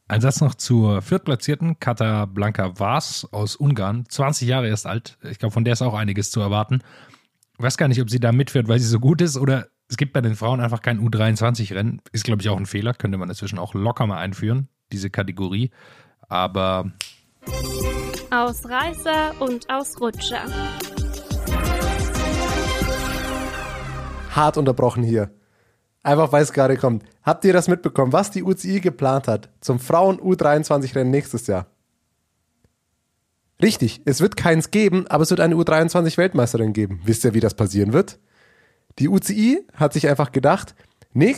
Ein Satz noch zur viertplatzierten Kata Blanka Vaz aus Ungarn, 20 Jahre erst alt. Ich glaube, von der ist auch einiges zu erwarten. Ich weiß gar nicht, ob sie da mitfährt, weil sie so gut ist oder es gibt bei den Frauen einfach kein U23-Rennen. Ist, glaube ich, auch ein Fehler. Könnte man inzwischen auch locker mal einführen, diese Kategorie. Aber Ausreißer und Ausrutscher. Hart unterbrochen hier. Einfach weil es gerade kommt. Habt ihr das mitbekommen, was die UCI geplant hat zum Frauen U23-Rennen nächstes Jahr? Richtig, es wird keins geben, aber es wird eine U23-Weltmeisterin geben. Wisst ihr, wie das passieren wird? Die UCI hat sich einfach gedacht,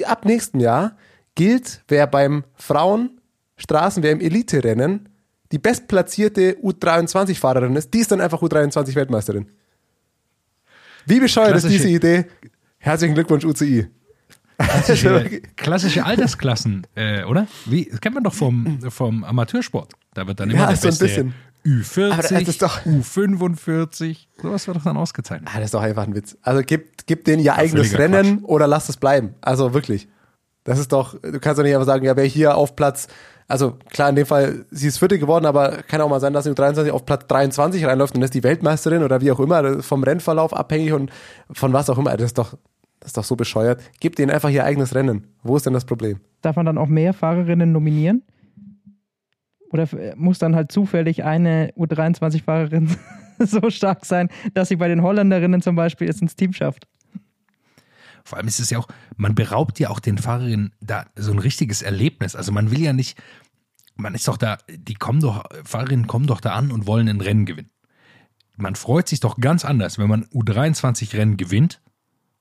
ab nächstem Jahr gilt, wer beim Frauen Straßen, wer im Elite-Rennen die bestplatzierte U23-Fahrerin ist, die ist dann einfach U23-Weltmeisterin. Wie bescheuert ist Klassische- diese Idee? Herzlichen Glückwunsch, UCI. klassische, klassische Altersklassen, äh, oder? Wie, das kennt man doch vom, vom Amateursport. Da wird dann immer Ja, der so ein bisschen. Ü40, Aber das ist doch- U45, sowas wird doch dann ausgezeichnet. Ah, das ist doch einfach ein Witz. Also gib, gib denen ihr eigenes völliger Rennen oder lass es bleiben. Also wirklich. Das ist doch, du kannst doch nicht einfach sagen, ja, wer hier auf Platz, also klar, in dem Fall, sie ist Vierte geworden, aber kann auch mal sein, dass sie mit 23 auf Platz 23 reinläuft und ist die Weltmeisterin oder wie auch immer, vom Rennverlauf abhängig und von was auch immer. Das ist doch, das ist doch so bescheuert. Gib denen einfach ihr eigenes Rennen. Wo ist denn das Problem? Darf man dann auch mehr Fahrerinnen nominieren? Oder f- muss dann halt zufällig eine U23-Fahrerin so stark sein, dass sie bei den Holländerinnen zum Beispiel es ins Team schafft? Vor allem ist es ja auch, man beraubt ja auch den Fahrerinnen da so ein richtiges Erlebnis. Also man will ja nicht, man ist doch da, die kommen doch, Fahrerinnen kommen doch da an und wollen ein Rennen gewinnen. Man freut sich doch ganz anders, wenn man U23-Rennen gewinnt,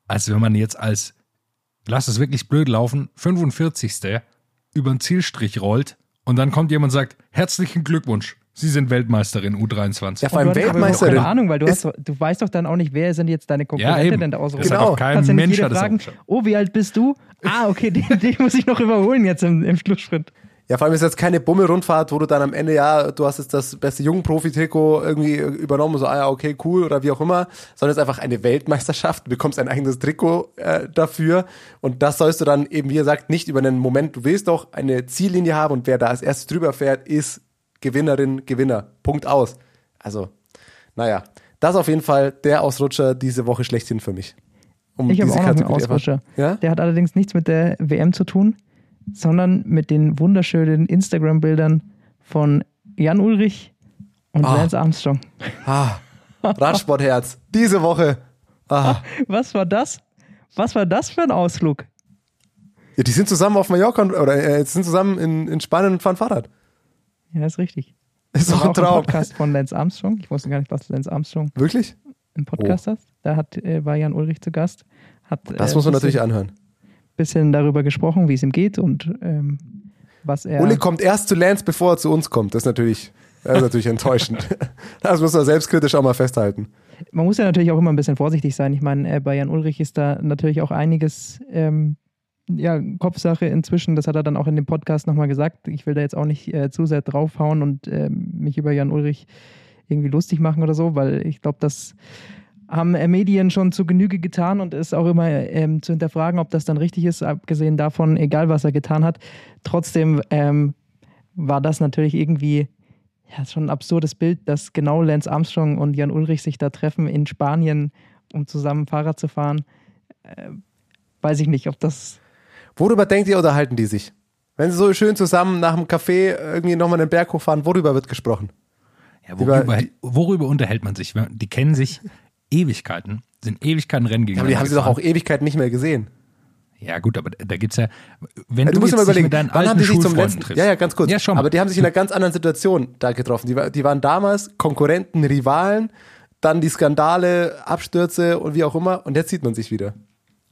als wenn man jetzt als, lass es wirklich blöd laufen, 45. über den Zielstrich rollt und dann kommt jemand und sagt, herzlichen Glückwunsch, Sie sind Weltmeisterin U23. Ja, vor allem überhaupt Weltmeisterin. Keine Ahnung, weil du, hast, doch- du weißt doch dann auch nicht, wer sind jetzt deine Konkurrenten eben. denn da Das ausrufen. hat doch kein Kannst ja nicht Mensch jeder hat es fragen, oh, wie alt bist du? Ah, okay, den, den muss ich noch überholen jetzt im, im Schlusssprint. Ja, vor allem ist jetzt keine Bumme-Rundfahrt, wo du dann am Ende, ja, du hast jetzt das beste Jungprofi-Trikot irgendwie übernommen, so, ah ja, okay, cool oder wie auch immer, sondern es ist einfach eine Weltmeisterschaft, du bekommst ein eigenes Trikot äh, dafür und das sollst du dann eben, wie gesagt, nicht über einen Moment, du willst doch eine Ziellinie haben und wer da als erstes drüber fährt, ist Gewinnerin, Gewinner. Punkt aus. Also, naja, das ist auf jeden Fall der Ausrutscher diese Woche schlechthin für mich. Um Ich habe auch noch einen Ausrutscher. Ja? Der hat allerdings nichts mit der WM zu tun, sondern mit den wunderschönen Instagram-Bildern von Jan Ulrich und Ah. Lance Armstrong. Ah, Radsportherz. Diese Woche. Ah. Was war das? Was war das für ein Ausflug? Ja, die sind zusammen auf Mallorca oder äh, sind zusammen in, in Spanien und fahren Fahrrad. Ja, ist richtig. Ist doch ein auch ein Traum. Podcast von Lance Armstrong. Ich wusste gar nicht, was Lance Armstrong Wirklich? im Podcast hat. Da hat, äh, war Jan Ulrich zu Gast. Hat, Das äh, muss man bisschen- natürlich anhören. bisschen darüber gesprochen, wie es ihm geht und ähm, was er. Uli kommt erst zu Lance, bevor er zu uns kommt. Das ist natürlich, das ist natürlich enttäuschend. Das muss man selbstkritisch auch mal festhalten. Man muss ja natürlich auch immer ein bisschen vorsichtig sein. Ich meine, äh, bei Jan Ulrich ist da natürlich auch einiges ähm, ja, Kopfsache inzwischen. Das hat er dann auch in dem Podcast nochmal gesagt. Ich will da jetzt auch nicht äh, zu sehr draufhauen und äh, mich über Jan Ulrich irgendwie lustig machen oder so, weil ich glaube, das haben äh, Medien schon zu Genüge getan und ist auch immer ähm, zu hinterfragen, ob das dann richtig ist, abgesehen davon, egal was er getan hat. Trotzdem ähm, war das natürlich irgendwie ja, schon ein absurdes Bild, dass genau Lance Armstrong und Jan Ulrich sich da treffen in Spanien, um zusammen Fahrrad zu fahren. Äh, weiß ich nicht, ob das. Worüber denkt ihr, unterhalten die sich? Wenn sie so schön zusammen nach dem Café irgendwie nochmal den Berg hochfahren, worüber wird gesprochen? Ja, worüber, worüber unterhält man sich? Die kennen sich Ewigkeiten, sind Ewigkeiten Rennen gegeneinander. Ja, aber die haben sie doch auch Ewigkeiten nicht mehr gesehen. Ja, gut, aber da gibt's ja, wenn ja, du, du musst jetzt mal überlegen, mit deinen wann haben die sich zum letzten, triffst. ja, ja, ganz kurz. Ja, schon. Aber die haben sich in einer ganz anderen Situation da getroffen. Die, die waren damals Konkurrenten, Rivalen, dann die Skandale, Abstürze und wie auch immer. Und jetzt sieht man sich wieder.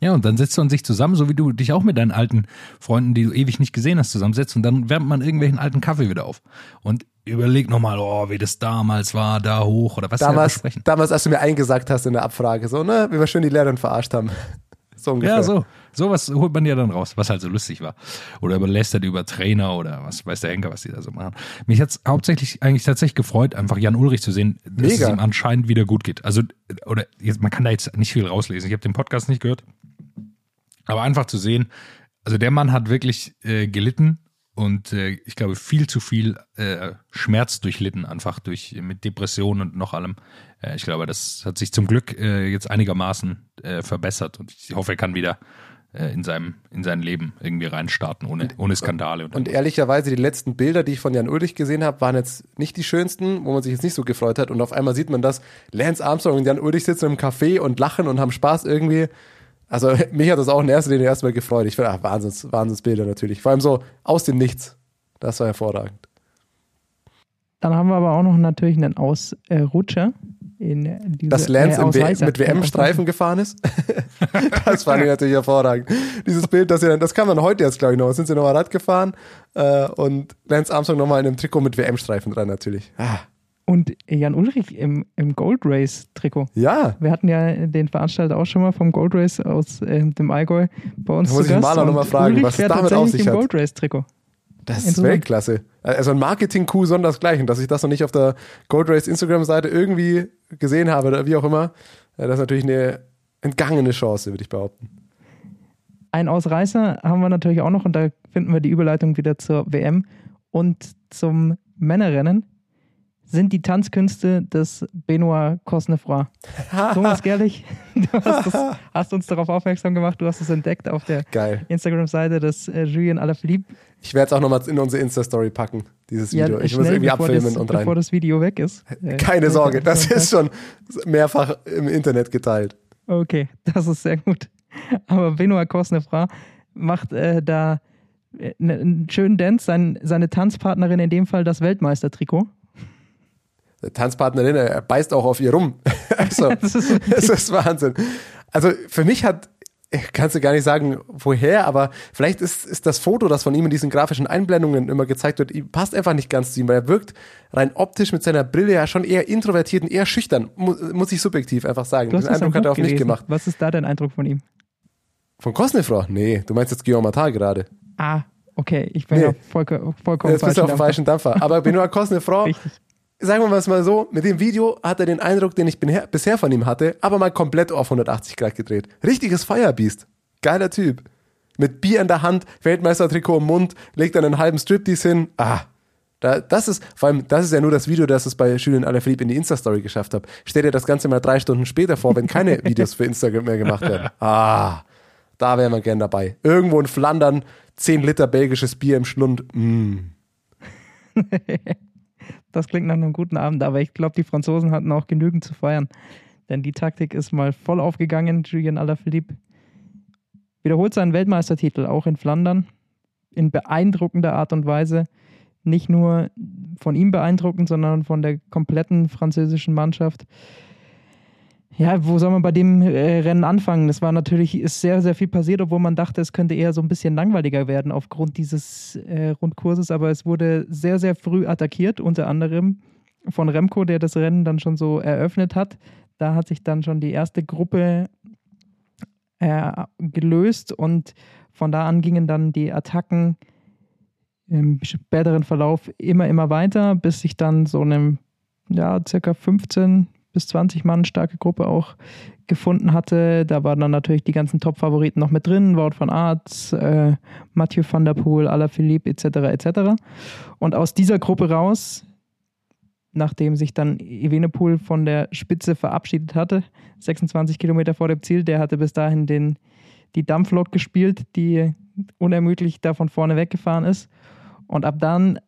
Ja, und dann setzt man sich zusammen, so wie du dich auch mit deinen alten Freunden, die du ewig nicht gesehen hast, zusammensetzt und dann wärmt man irgendwelchen alten Kaffee wieder auf. Und überleg nochmal, oh, wie das damals war, da hoch oder was wir Damals, besprechen. damals, als du mir eingesagt hast in der Abfrage, so, ne, wie wir schön die Lehrerin verarscht haben. So ungefähr. Ja, so. Sowas holt man ja dann raus, was halt so lustig war. Oder überlästert über Trainer oder was weiß der Henker, was die da so machen. Mich hat's hauptsächlich eigentlich tatsächlich gefreut, einfach Jan Ulrich zu sehen, dass Mega. es ihm anscheinend wieder gut geht. Also, oder jetzt, man kann da jetzt nicht viel rauslesen. Ich habe den Podcast nicht gehört. Aber einfach zu sehen, also der Mann hat wirklich äh, gelitten und äh, ich glaube viel zu viel äh, Schmerz durchlitten, einfach durch mit Depressionen und noch allem. Äh, ich glaube, das hat sich zum Glück äh, jetzt einigermaßen äh, verbessert und ich hoffe, er kann wieder in seinem in sein Leben irgendwie reinstarten ohne ohne Skandale und, Und ehrlicherweise, die letzten Bilder, die ich von Jan Ulrich gesehen habe, waren jetzt nicht die schönsten, wo man sich jetzt nicht so gefreut hat. Und auf einmal sieht man das, Lance Armstrong und Jan Ulrich sitzen im Café und lachen und haben Spaß irgendwie. Also mich hat das auch in erster Linie erstmal gefreut. Ich finde, ach, Wahnsinns, Wahnsinnsbilder natürlich. Vor allem so aus dem Nichts. Das war hervorragend. Dann haben wir aber auch noch natürlich einen Ausrutscher. In diese, Dass Lance äh, w mit WM-Streifen gefahren ist. das fand ich natürlich hervorragend. Dieses Bild, das, dann, das kam dann heute jetzt, glaube ich, noch. Sind sie nochmal Rad gefahren äh, und Lance Armstrong nochmal in einem Trikot mit WM-Streifen dran natürlich. Ah, Und Jan Ulrich im, im Gold Race Trikot. ja, Wir hatten ja den Veranstalter auch schon mal vom Gold Race aus ähm, dem Allgäu bei uns Da muss zu ich Gast. Maler noch und mal fragen, Ulrich was es damit auf sich im hat. Gold Race Trikot. Das ist. Weltklasse. Also ein Marketing-Coup sondersgleichen, dass ich das noch nicht auf der Gold Race Instagram-Seite irgendwie gesehen habe oder wie auch immer. Ja, Das ist natürlich eine entgangene Chance, würde ich behaupten. Ein Ausreißer haben wir natürlich auch noch und da finden wir die Überleitung wieder zur WM und zum Männerrennen sind die Tanzkünste des Benoit Cosnefroy. Thomas Gerlich, du hast, das, hast uns darauf aufmerksam gemacht, du hast es entdeckt auf der. Instagram-Seite des äh, Julien Alaphilippe. Ich werde es auch nochmal in unsere Insta-Story packen, dieses Video. ich muss schnell, irgendwie abfilmen das, und rein. Bevor das Video weg ist. Äh, Keine Sorge, das ist schon mehrfach im Internet geteilt. Okay, das ist sehr gut. Aber Benoit Cosnefroy macht äh, da äh, ne- einen schönen Dance, sein, seine Tanzpartnerin in dem Fall das Weltmeistertrikot. Tanzpartnerin, er beißt auch auf ihr rum. Also, Das ist das ist Wahnsinn. Also für mich hat, kannst du gar nicht sagen, woher, aber vielleicht ist, ist das Foto, das von ihm in diesen grafischen Einblendungen immer gezeigt wird, passt einfach nicht ganz zu ihm, weil er wirkt rein optisch mit seiner Brille ja schon eher introvertiert und eher schüchtern, mu muss ich subjektiv einfach sagen. Den Eindruck hat er auf mich gemacht. Was ist da dein Eindruck von ihm? Von Cosnefroy? Nee, du meinst jetzt Guillaume Matar gerade. Ah, okay, ich bin Nee. ja vollko vollkommen Jetzt bist du auf dem falsch. falschen Dampfer. Aber Benoit Richtig. Sagen wir es mal so, mit dem Video hat er den Eindruck, den ich bisher von ihm hatte, aber mal komplett auf 180 Grad gedreht. Richtiges Feuerbiest. Geiler Typ. Mit Bier in der Hand, Weltmeistertrikot im Mund, legt dann einen halben Striptease hin. Ah, da, das ist, vor allem, das ist ja nur das Video, das es bei Julien Alaphilippe in die Insta-Story geschafft hat. Stell dir das Ganze mal drei Stunden später vor, wenn keine Videos für Instagram mehr gemacht werden. Ah, da wäre man gern dabei. Irgendwo in Flandern, 10 Liter belgisches Bier im Schlund. Mm. Das klingt nach einem guten Abend, aber ich glaube, die Franzosen hatten auch genügend zu feiern. Denn die Taktik ist mal voll aufgegangen. Julien Alaphilippe wiederholt seinen Weltmeistertitel auch in Flandern in beeindruckender Art und Weise. Nicht nur von ihm beeindruckend, sondern von der kompletten französischen Mannschaft. Ja, wo soll man bei dem äh, Rennen anfangen? Das war natürlich, ist sehr, sehr viel passiert, obwohl man dachte, es könnte eher so ein bisschen langweiliger werden aufgrund dieses äh, Rundkurses, aber es wurde sehr, sehr früh attackiert, unter anderem von Remco, der das Rennen dann schon so eröffnet hat. Da hat sich dann schon die erste Gruppe äh, gelöst und von da an gingen dann die Attacken im späteren Verlauf immer, immer weiter, bis sich dann so eine ja, circa 15 bis 20 Mann starke Gruppe auch gefunden hatte. Da waren dann natürlich die ganzen Top-Favoriten noch mit drin, Wout van Aert, äh, Mathieu van der Poel, Alaphilippe etc. etc. Und aus dieser Gruppe raus, nachdem sich dann Evenepoel von der Spitze verabschiedet hatte, 26 Kilometer vor dem Ziel, der hatte bis dahin den, die Dampflok gespielt, die unermüdlich da von vorne weggefahren ist. Und ab dann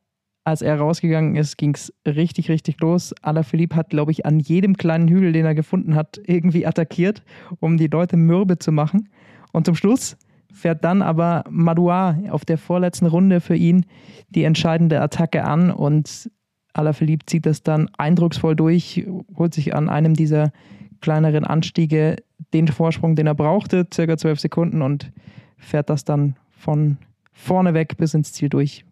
als er rausgegangen ist, ging es richtig, richtig los. Alaphilippe hat, glaube ich, an jedem kleinen Hügel, den er gefunden hat, irgendwie attackiert, um die Leute mürbe zu machen. Und zum Schluss fährt dann aber Madouar auf der vorletzten Runde für ihn die entscheidende Attacke an und Alaphilippe zieht das dann eindrucksvoll durch, holt sich an einem dieser kleineren Anstiege den Vorsprung, den er brauchte, circa zwölf Sekunden und fährt das dann von vorne weg bis ins Ziel durch.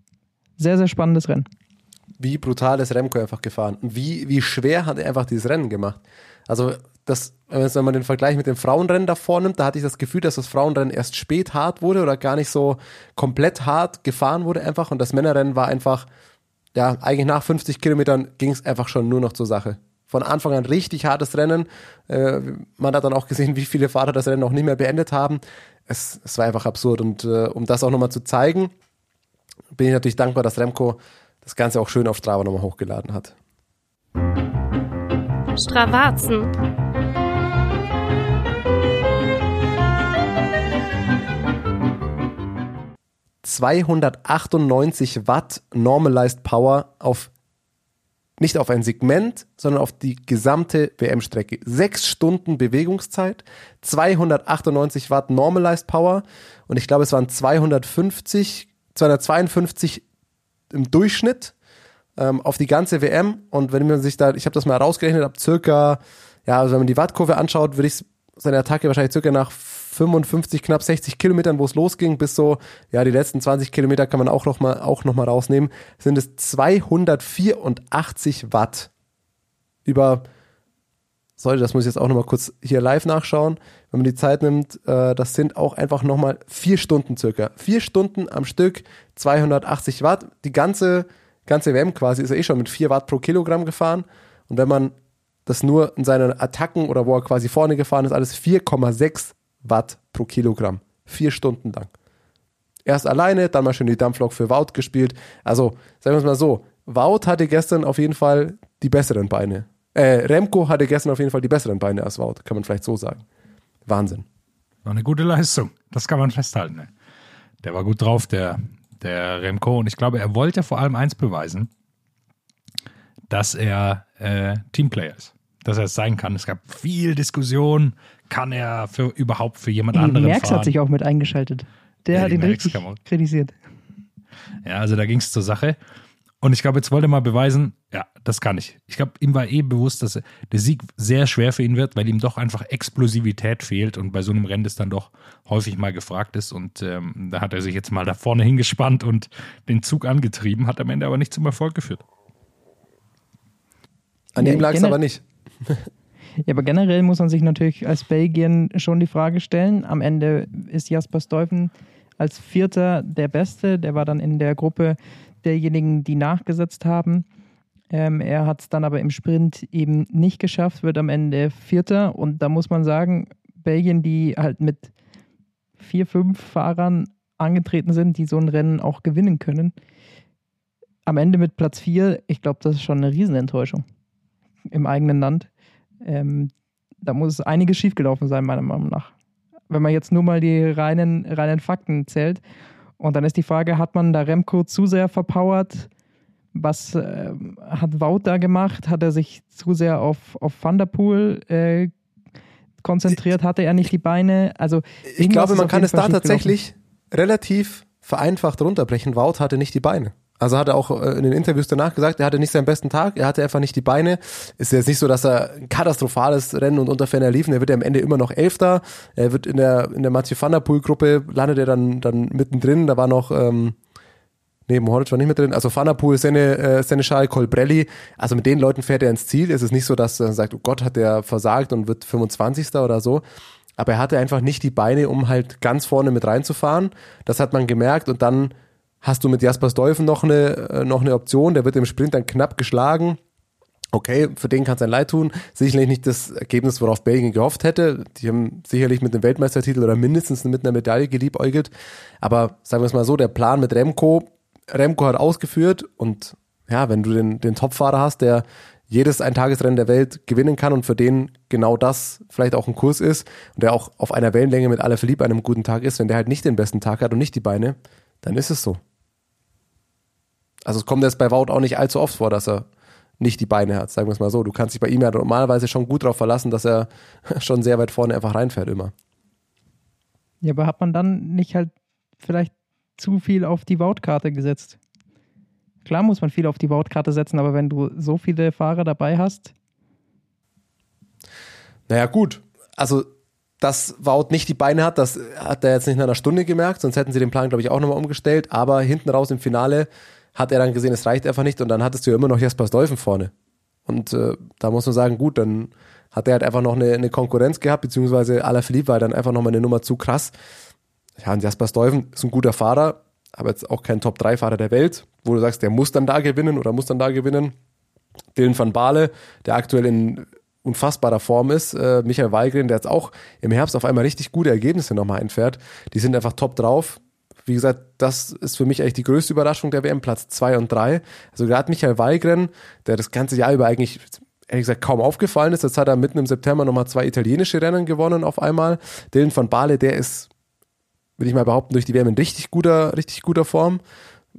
Sehr, sehr spannendes Rennen. Wie brutal ist Remco einfach gefahren. Und wie, wie schwer hat er einfach dieses Rennen gemacht. Also, das, wenn man den Vergleich mit dem Frauenrennen da vornimmt, da hatte ich das Gefühl, dass das Frauenrennen erst spät hart wurde oder gar nicht so komplett hart gefahren wurde einfach. Und das Männerrennen war einfach, ja, eigentlich nach 50 Kilometern ging es einfach schon nur noch zur Sache. Von Anfang an richtig hartes Rennen. Äh, man hat dann auch gesehen, wie viele Fahrer das Rennen noch nicht mehr beendet haben. Es, es war einfach absurd. Und äh, um das auch nochmal zu zeigen, bin ich natürlich dankbar, dass Remco das Ganze auch schön auf Strava nochmal hochgeladen hat. Stravazen. ...298 Watt Normalized Power auf nicht auf ein Segment, sondern auf die gesamte WM-Strecke. Sechs Stunden Bewegungszeit, 298 Watt Normalized Power und ich glaube, es waren 250 252 im Durchschnitt ähm, auf die ganze WM. Und wenn man sich da, ich habe das mal rausgerechnet, ab circa, ja, also wenn man die Wattkurve anschaut, würde ich seine Attacke wahrscheinlich circa nach 55, knapp 60 Kilometern, wo es losging, bis so, ja, die letzten 20 Kilometer kann man auch noch mal, auch noch rausnehmen, sind es 284 Watt über sollte, das muss ich jetzt auch nochmal kurz hier live nachschauen, wenn man die Zeit nimmt, äh, das sind auch einfach nochmal vier Stunden circa. Vier Stunden am Stück, 280 Watt. Die ganze, ganze WM quasi ist er eh schon mit 4 Watt pro Kilogramm gefahren. Und wenn man das nur in seinen Attacken oder wo er quasi vorne gefahren ist, alles 4,6 Watt pro Kilogramm. Vier Stunden lang. Erst alleine, dann mal schön die Dampflok für Wout gespielt. Also, sagen wir es mal so, Wout hatte gestern auf jeden Fall die besseren Beine. Äh, Remco hatte gestern auf jeden Fall die besseren Beine als Wout, kann man vielleicht so sagen. Wahnsinn. War eine gute Leistung, das kann man festhalten. Ne? Der war gut drauf, der, der Remco. Und ich glaube, er wollte vor allem eins beweisen, dass er äh, Teamplayer ist. Dass er es sein kann. Es gab viel Diskussion. Kann er für, überhaupt für jemand anderen Merckx fahren? hat sich auch mit eingeschaltet. Der Ja, hat ihn Merckx richtig kritisiert. Ja, also da ging es zur Sache. Und ich glaube, jetzt wollte er mal beweisen, ja, das kann ich. Ich glaube, ihm war eh bewusst, dass der Sieg sehr schwer für ihn wird, weil ihm doch einfach Explosivität fehlt und bei so einem Rennen das dann doch häufig mal gefragt ist. Und ähm, da hat er sich jetzt mal da vorne hingespannt und den Zug angetrieben, hat am Ende aber nicht zum Erfolg geführt. An ihm lag es aber nicht. Ja, aber generell muss man sich natürlich als Belgien schon die Frage stellen. Am Ende ist Jasper Stuyven als Vierter der Beste. Der war dann in der Gruppe derjenigen, die nachgesetzt haben. Ähm, er hat es dann aber im Sprint eben nicht geschafft, wird am Ende Vierter. Und da muss man sagen, Belgien, die halt mit vier, fünf Fahrern angetreten sind, die so ein Rennen auch gewinnen können. Am Ende mit Platz vier, ich glaube, das ist schon eine Riesenenttäuschung im eigenen Land. Ähm, da muss einiges schiefgelaufen sein, meiner Meinung nach. Wenn man jetzt nur mal die reinen, reinen Fakten zählt. Und dann ist die Frage, hat man da Remco zu sehr verpowert? Was äh, hat Wout da gemacht? Hat er sich zu sehr auf, auf Van der Poel äh, konzentriert? Hatte er nicht die Beine? Also Ich glaube, man kann es da tatsächlich relativ vereinfacht runterbrechen. Wout hatte nicht die Beine. Also hat er auch äh, in den Interviews danach gesagt, er hatte nicht seinen besten Tag, er hatte einfach nicht die Beine. Ist jetzt nicht so, dass er ein katastrophales Rennen und unter Ferner liefen. Er wird ja am Ende immer noch Elfter. Er wird in der, in der Mathieu van der Poel Gruppe, landet er dann, dann mittendrin. Da war noch, ähm, Nee, Mohoric war nicht mehr drin. Also Van der Poel, Sene, äh, Seneschal, Colbrelli. Also mit den Leuten fährt er ins Ziel. Es ist nicht so, dass er sagt, oh Gott, hat der versagt und wird 25. oder so. Aber er hatte einfach nicht die Beine, um halt ganz vorne mit reinzufahren. Das hat man gemerkt. Und dann hast du mit Jasper Stuyven noch eine, äh, noch eine Option. Der wird im Sprint dann knapp geschlagen. Okay, für den kann es ein Leid tun. Sicherlich nicht das Ergebnis, worauf Belgien gehofft hätte. Die haben sicherlich mit einem Weltmeistertitel oder mindestens mit einer Medaille geliebäugelt. Aber sagen wir es mal so, der Plan mit Remco Remco hat ausgeführt und ja, wenn du den, den Topfahrer hast, der jedes Eintagesrennen der Welt gewinnen kann und für den genau das vielleicht auch ein Kurs ist und der auch auf einer Wellenlänge mit aller Verlieb einem guten Tag ist, wenn der halt nicht den besten Tag hat und nicht die Beine, dann ist es so. Also es kommt jetzt bei Wout auch nicht allzu oft vor, dass er nicht die Beine hat, sagen wir es mal so. Du kannst dich bei ihm ja normalerweise schon gut darauf verlassen, dass er schon sehr weit vorne einfach reinfährt immer. Ja, aber hat man dann nicht halt vielleicht zu viel auf die Voutkarte gesetzt. Klar muss man viel auf die Voutkarte setzen, aber wenn du so viele Fahrer dabei hast. Naja, gut. Also, dass Wout nicht die Beine hat, das hat er jetzt nicht in einer Stunde gemerkt, sonst hätten sie den Plan, glaube ich, auch nochmal umgestellt. Aber hinten raus im Finale hat er dann gesehen, es reicht einfach nicht und dann hattest du ja immer noch Jasper Stolfen vorne. Und äh, da muss man sagen, gut, dann hat er halt einfach noch eine, eine Konkurrenz gehabt, beziehungsweise Alaphilippe war dann einfach nochmal eine Nummer zu krass ja, und Jasper Stuyven ist ein guter Fahrer, aber jetzt auch kein Top-3-Fahrer der Welt, wo du sagst, der muss dann da gewinnen oder muss dann da gewinnen. Dylan van Baale, der aktuell in unfassbarer Form ist. Äh, Michael Weigren, der jetzt auch im Herbst auf einmal richtig gute Ergebnisse nochmal einfährt. Die sind einfach top drauf. Wie gesagt, das ist für mich eigentlich die größte Überraschung der WM, Platz 2 und 3. Also gerade Michael Weigren, der das ganze Jahr über eigentlich ehrlich gesagt kaum aufgefallen ist. Jetzt hat er mitten im September nochmal zwei italienische Rennen gewonnen auf einmal. Dylan van Baale, der ist würde ich mal behaupten, durch die WM in richtig guter, richtig guter Form.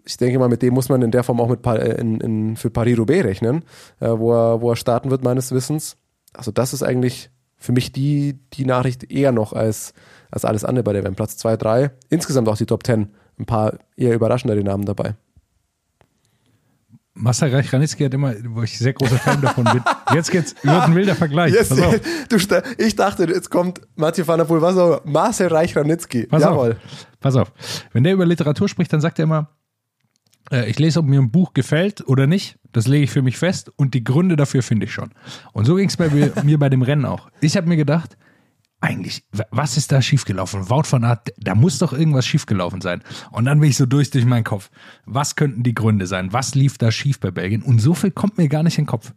Ich denke mal, mit dem muss man in der Form auch mit äh, in, in, für Paris-Roubaix rechnen, äh, wo, er, wo er starten wird, meines Wissens. Also, das ist eigentlich für mich die, die Nachricht eher noch als, als alles andere bei der WM. Platz 2, 3. Insgesamt auch die Top 10. Ein paar eher überraschendere Namen dabei. Marcel Reich-Ranitzky hat immer, wo ich sehr großer Fan davon bin. Jetzt geht's, wird ein wilder Vergleich. Yes, du, ich dachte, jetzt kommt Mathieu van der Poel, was auch, Marcel Reich-Ranitzky. Pass Jawohl. Auf, pass auf. Wenn der über Literatur spricht, dann sagt er immer, äh, ich lese, ob mir ein Buch gefällt oder nicht. Das lege ich für mich fest und die Gründe dafür finde ich schon. Und so ging es bei mir, mir bei dem Rennen auch. Ich habe mir gedacht, eigentlich, was ist da schiefgelaufen? Wout van Aert, da muss doch irgendwas schiefgelaufen sein. Und dann bin ich so durch durch meinen Kopf. Was könnten die Gründe sein? Was lief da schief bei Belgien? Und so viel kommt mir gar nicht in den Kopf,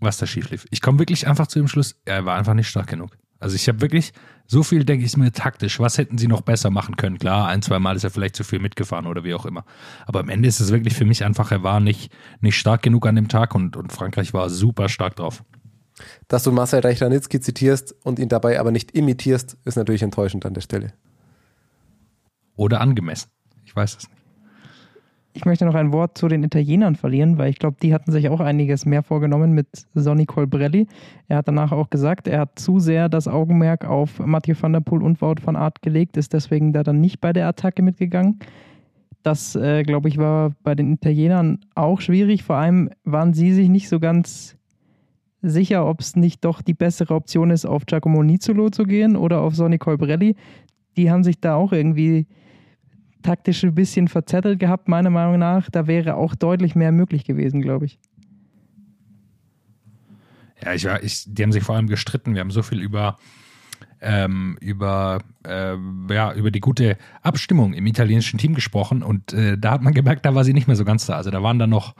was da schief lief. Ich komme wirklich einfach zu dem Schluss, er war einfach nicht stark genug. Also ich habe wirklich so viel, denke ich mir, taktisch. Was hätten sie noch besser machen können? Klar, ein, zwei Mal ist er vielleicht zu viel mitgefahren oder wie auch immer. Aber am Ende ist es wirklich für mich einfach, er war nicht, nicht stark genug an dem Tag und, und Frankreich war super stark drauf. Dass du Marcel Reich-Ranitzky zitierst und ihn dabei aber nicht imitierst, ist natürlich enttäuschend an der Stelle. Oder angemessen. Ich weiß es nicht. Ich möchte noch ein Wort zu den Italienern verlieren, weil ich glaube, die hatten sich auch einiges mehr vorgenommen mit Sonny Colbrelli. Er hat danach auch gesagt, er hat zu sehr das Augenmerk auf Mathieu van der Poel und Wout van Aert gelegt, ist deswegen da dann nicht bei der Attacke mitgegangen. Das, äh, glaube ich, war bei den Italienern auch schwierig. Vor allem waren sie sich nicht so ganz sicher, ob es nicht doch die bessere Option ist, auf Giacomo Nizzolo zu gehen oder auf Sonny Colbrelli. Die haben sich da auch irgendwie taktisch ein bisschen verzettelt gehabt, meiner Meinung nach. Da wäre auch deutlich mehr möglich gewesen, glaube ich. Ja, ich, ich, die haben sich vor allem gestritten. Wir haben so viel über, ähm, über, äh, ja, über die gute Abstimmung im italienischen Team gesprochen und äh, da hat man gemerkt, da war sie nicht mehr so ganz da. Also da waren dann noch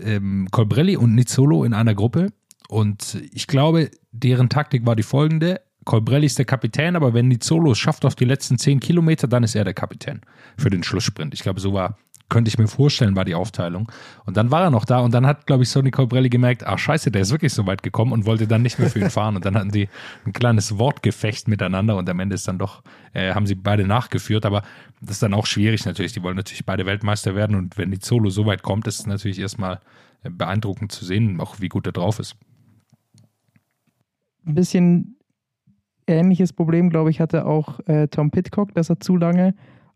ähm, Colbrelli und Nizzolo in einer Gruppe und ich glaube, deren Taktik war die folgende. Colbrelli ist der Kapitän, aber wenn Nizzolo es schafft auf die letzten zehn Kilometer, dann ist er der Kapitän für den Schlusssprint. Ich glaube, so war, könnte ich mir vorstellen, war die Aufteilung. Und dann war er noch da und dann hat, glaube ich, Sonny Colbrelli gemerkt, ach scheiße, der ist wirklich so weit gekommen und wollte dann nicht mehr für ihn fahren. Und dann hatten die ein kleines Wortgefecht miteinander und am Ende ist dann doch, äh, haben sie beide nachgeführt. Aber das ist dann auch schwierig natürlich. Die wollen natürlich beide Weltmeister werden und wenn Nizzolo so weit kommt, ist es natürlich erstmal beeindruckend zu sehen, auch wie gut er drauf ist ein bisschen ähnliches Problem, glaube ich, hatte auch äh, Tom Pitcock, dass er zu lange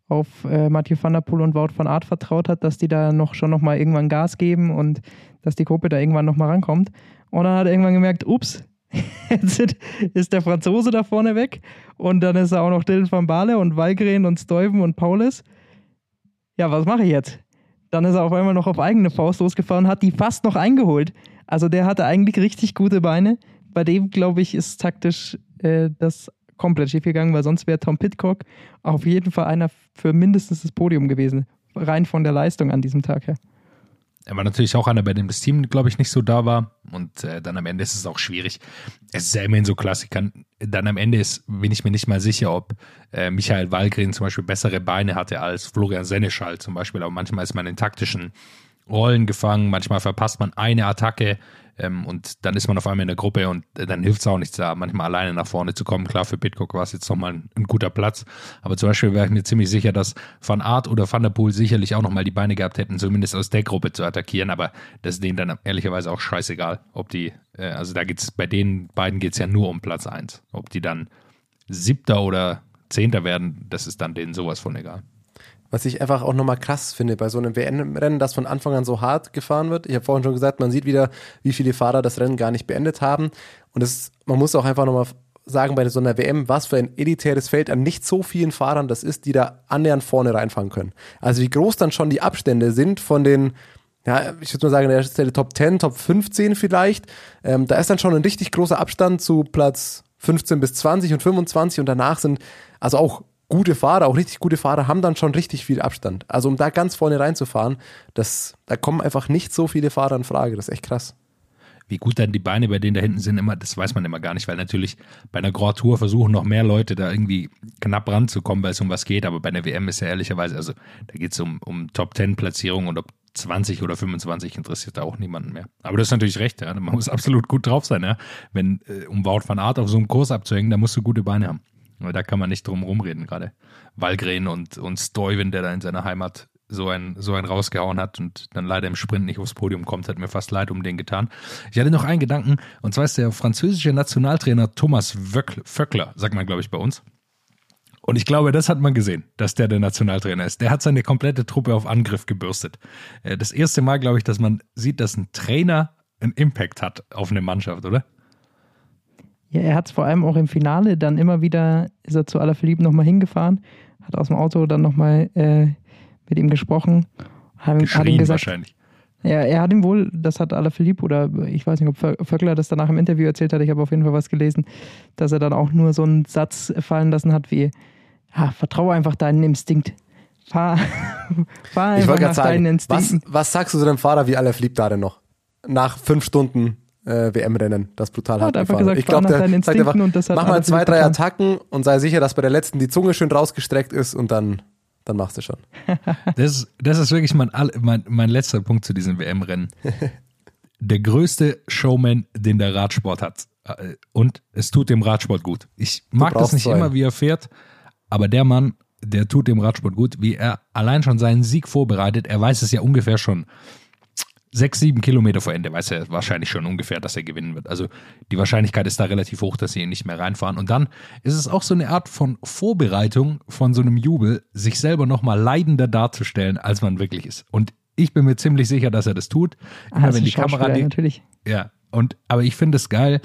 auf äh, Mathieu van der Poel und Wout van Aert vertraut hat, dass die da noch schon nochmal irgendwann Gas geben und dass die Gruppe da irgendwann nochmal rankommt. Und dann hat er irgendwann gemerkt, ups, jetzt ist der Franzose da vorne weg und dann ist er auch noch Dylan van Baale und Walgren und Stuyven und Paulus. Ja, was mache ich jetzt? Dann ist er auf einmal noch auf eigene Faust losgefahren, hat die fast noch eingeholt. Also der hatte eigentlich richtig gute Beine. Bei dem, glaube ich, ist taktisch äh, das komplett schief gegangen, weil sonst wäre Tom Pitcock auf jeden Fall einer für mindestens das Podium gewesen. Rein von der Leistung an diesem Tag her. Er war natürlich auch einer, bei dem das Team, glaube ich, nicht so da war. Und äh, dann am Ende ist es auch schwierig. Es ist ja immerhin so Klassikern. Dann am Ende ist, bin ich mir nicht mal sicher, ob äh, Michael Wallgren zum Beispiel bessere Beine hatte als Florian Seneschall zum Beispiel. Aber manchmal ist man in taktischen Rollen gefangen, manchmal verpasst man eine Attacke ähm, und dann ist man auf einmal in der Gruppe und äh, dann hilft es auch nichts da, manchmal alleine nach vorne zu kommen. Klar, für Pitcock war es jetzt nochmal ein, ein guter Platz, aber zum Beispiel wäre ich mir ziemlich sicher, dass Van Art oder Van der Poel sicherlich auch nochmal die Beine gehabt hätten, zumindest aus der Gruppe zu attackieren, aber das ist denen dann ehrlicherweise auch scheißegal, ob die, äh, also da geht's bei den beiden geht es ja nur um Platz 1. Ob die dann Siebter oder Zehnter werden, das ist dann denen sowas von egal. Was ich einfach auch nochmal krass finde bei so einem WM-Rennen, das von Anfang an so hart gefahren wird. Ich habe vorhin schon gesagt, man sieht wieder, wie viele Fahrer das Rennen gar nicht beendet haben. Und es, man muss auch einfach nochmal sagen, bei so einer WM, was für ein elitäres Feld an nicht so vielen Fahrern das ist, die da annähernd vorne reinfahren können. Also wie groß dann schon die Abstände sind von den ja, ich würde mal sagen, der der Top 10, Top 15 vielleicht. Ähm, da ist dann schon ein richtig großer Abstand zu Platz 15 bis 20 und 25 und danach sind also auch gute Fahrer, auch richtig gute Fahrer, haben dann schon richtig viel Abstand. Also um da ganz vorne reinzufahren, das, da kommen einfach nicht so viele Fahrer in Frage. Das ist echt krass. Wie gut dann die Beine bei denen da hinten sind, immer, das weiß man immer gar nicht, weil natürlich bei einer Grand Tour versuchen noch mehr Leute da irgendwie knapp ranzukommen, weil es um was geht, aber bei einer WM ist ja ehrlicherweise, also da geht es um, um Top 10 Platzierung und ob 20 oder 25 interessiert da auch niemanden mehr. Aber du hast natürlich recht, ja. man muss absolut gut drauf sein, ja. Wenn, äh, um Wout van Art auf so einem Kurs abzuhängen, da musst du gute Beine haben. Da kann man nicht drum rumreden gerade. Walgren und, und Stuyven, der da in seiner Heimat so ein, so ein rausgehauen hat und dann leider im Sprint nicht aufs Podium kommt, hat mir fast leid um den getan. Ich hatte noch einen Gedanken, und zwar ist der französische Nationaltrainer Thomas Vöckler, sagt man, glaube ich, bei uns. Und ich glaube, das hat man gesehen, dass der der Nationaltrainer ist. Der hat seine komplette Truppe auf Angriff gebürstet. Äh, das erste Mal, glaube ich, dass man sieht, dass ein Trainer einen Impact hat auf eine Mannschaft, oder? Ja, er hat es vor allem auch im Finale dann immer wieder, ist er zu Alaphilippe nochmal hingefahren, hat aus dem Auto dann nochmal äh, mit ihm gesprochen. Hat, hat ihm gesagt, wahrscheinlich. Ja, er hat ihm wohl, das hat Alaphilippe oder ich weiß nicht, ob Vöckler das danach im Interview erzählt hat, ich habe auf jeden Fall was gelesen, dass er dann auch nur so einen Satz fallen lassen hat wie, ja, vertraue einfach deinen Instinkt. Fahr, fahr einfach nach sagen, deinen Instinkten. Was, was sagst du zu dem Fahrer wie Alaphilippe da denn noch? Nach fünf Stunden äh, WM-Rennen, das brutal hat einfach gesagt, Ich glaube, der sagt einfach, mach mal zwei, drei Attacken und sei sicher, dass bei der letzten die Zunge schön rausgestreckt ist und dann, dann machst du schon. das, das ist wirklich mein, mein, mein letzter Punkt zu diesem WM-Rennen. Der größte Showman, den der Radsport hat. Äh, und es tut dem Radsport gut. Ich mag das nicht zwei. immer, wie er fährt, aber der Mann, der tut dem Radsport gut, wie er allein schon seinen Sieg vorbereitet. Er weiß es ja ungefähr schon sechs, sieben Kilometer vor Ende weiß er wahrscheinlich schon ungefähr, dass er gewinnen wird. Also die Wahrscheinlichkeit ist da relativ hoch, dass sie ihn nicht mehr reinfahren. Und dann ist es auch so eine Art von Vorbereitung von so einem Jubel, sich selber nochmal leidender darzustellen, als man wirklich ist. Und ich bin mir ziemlich sicher, dass er das tut. Immer ah, wenn die Kamera die, natürlich. Ja, und aber ich finde es geil,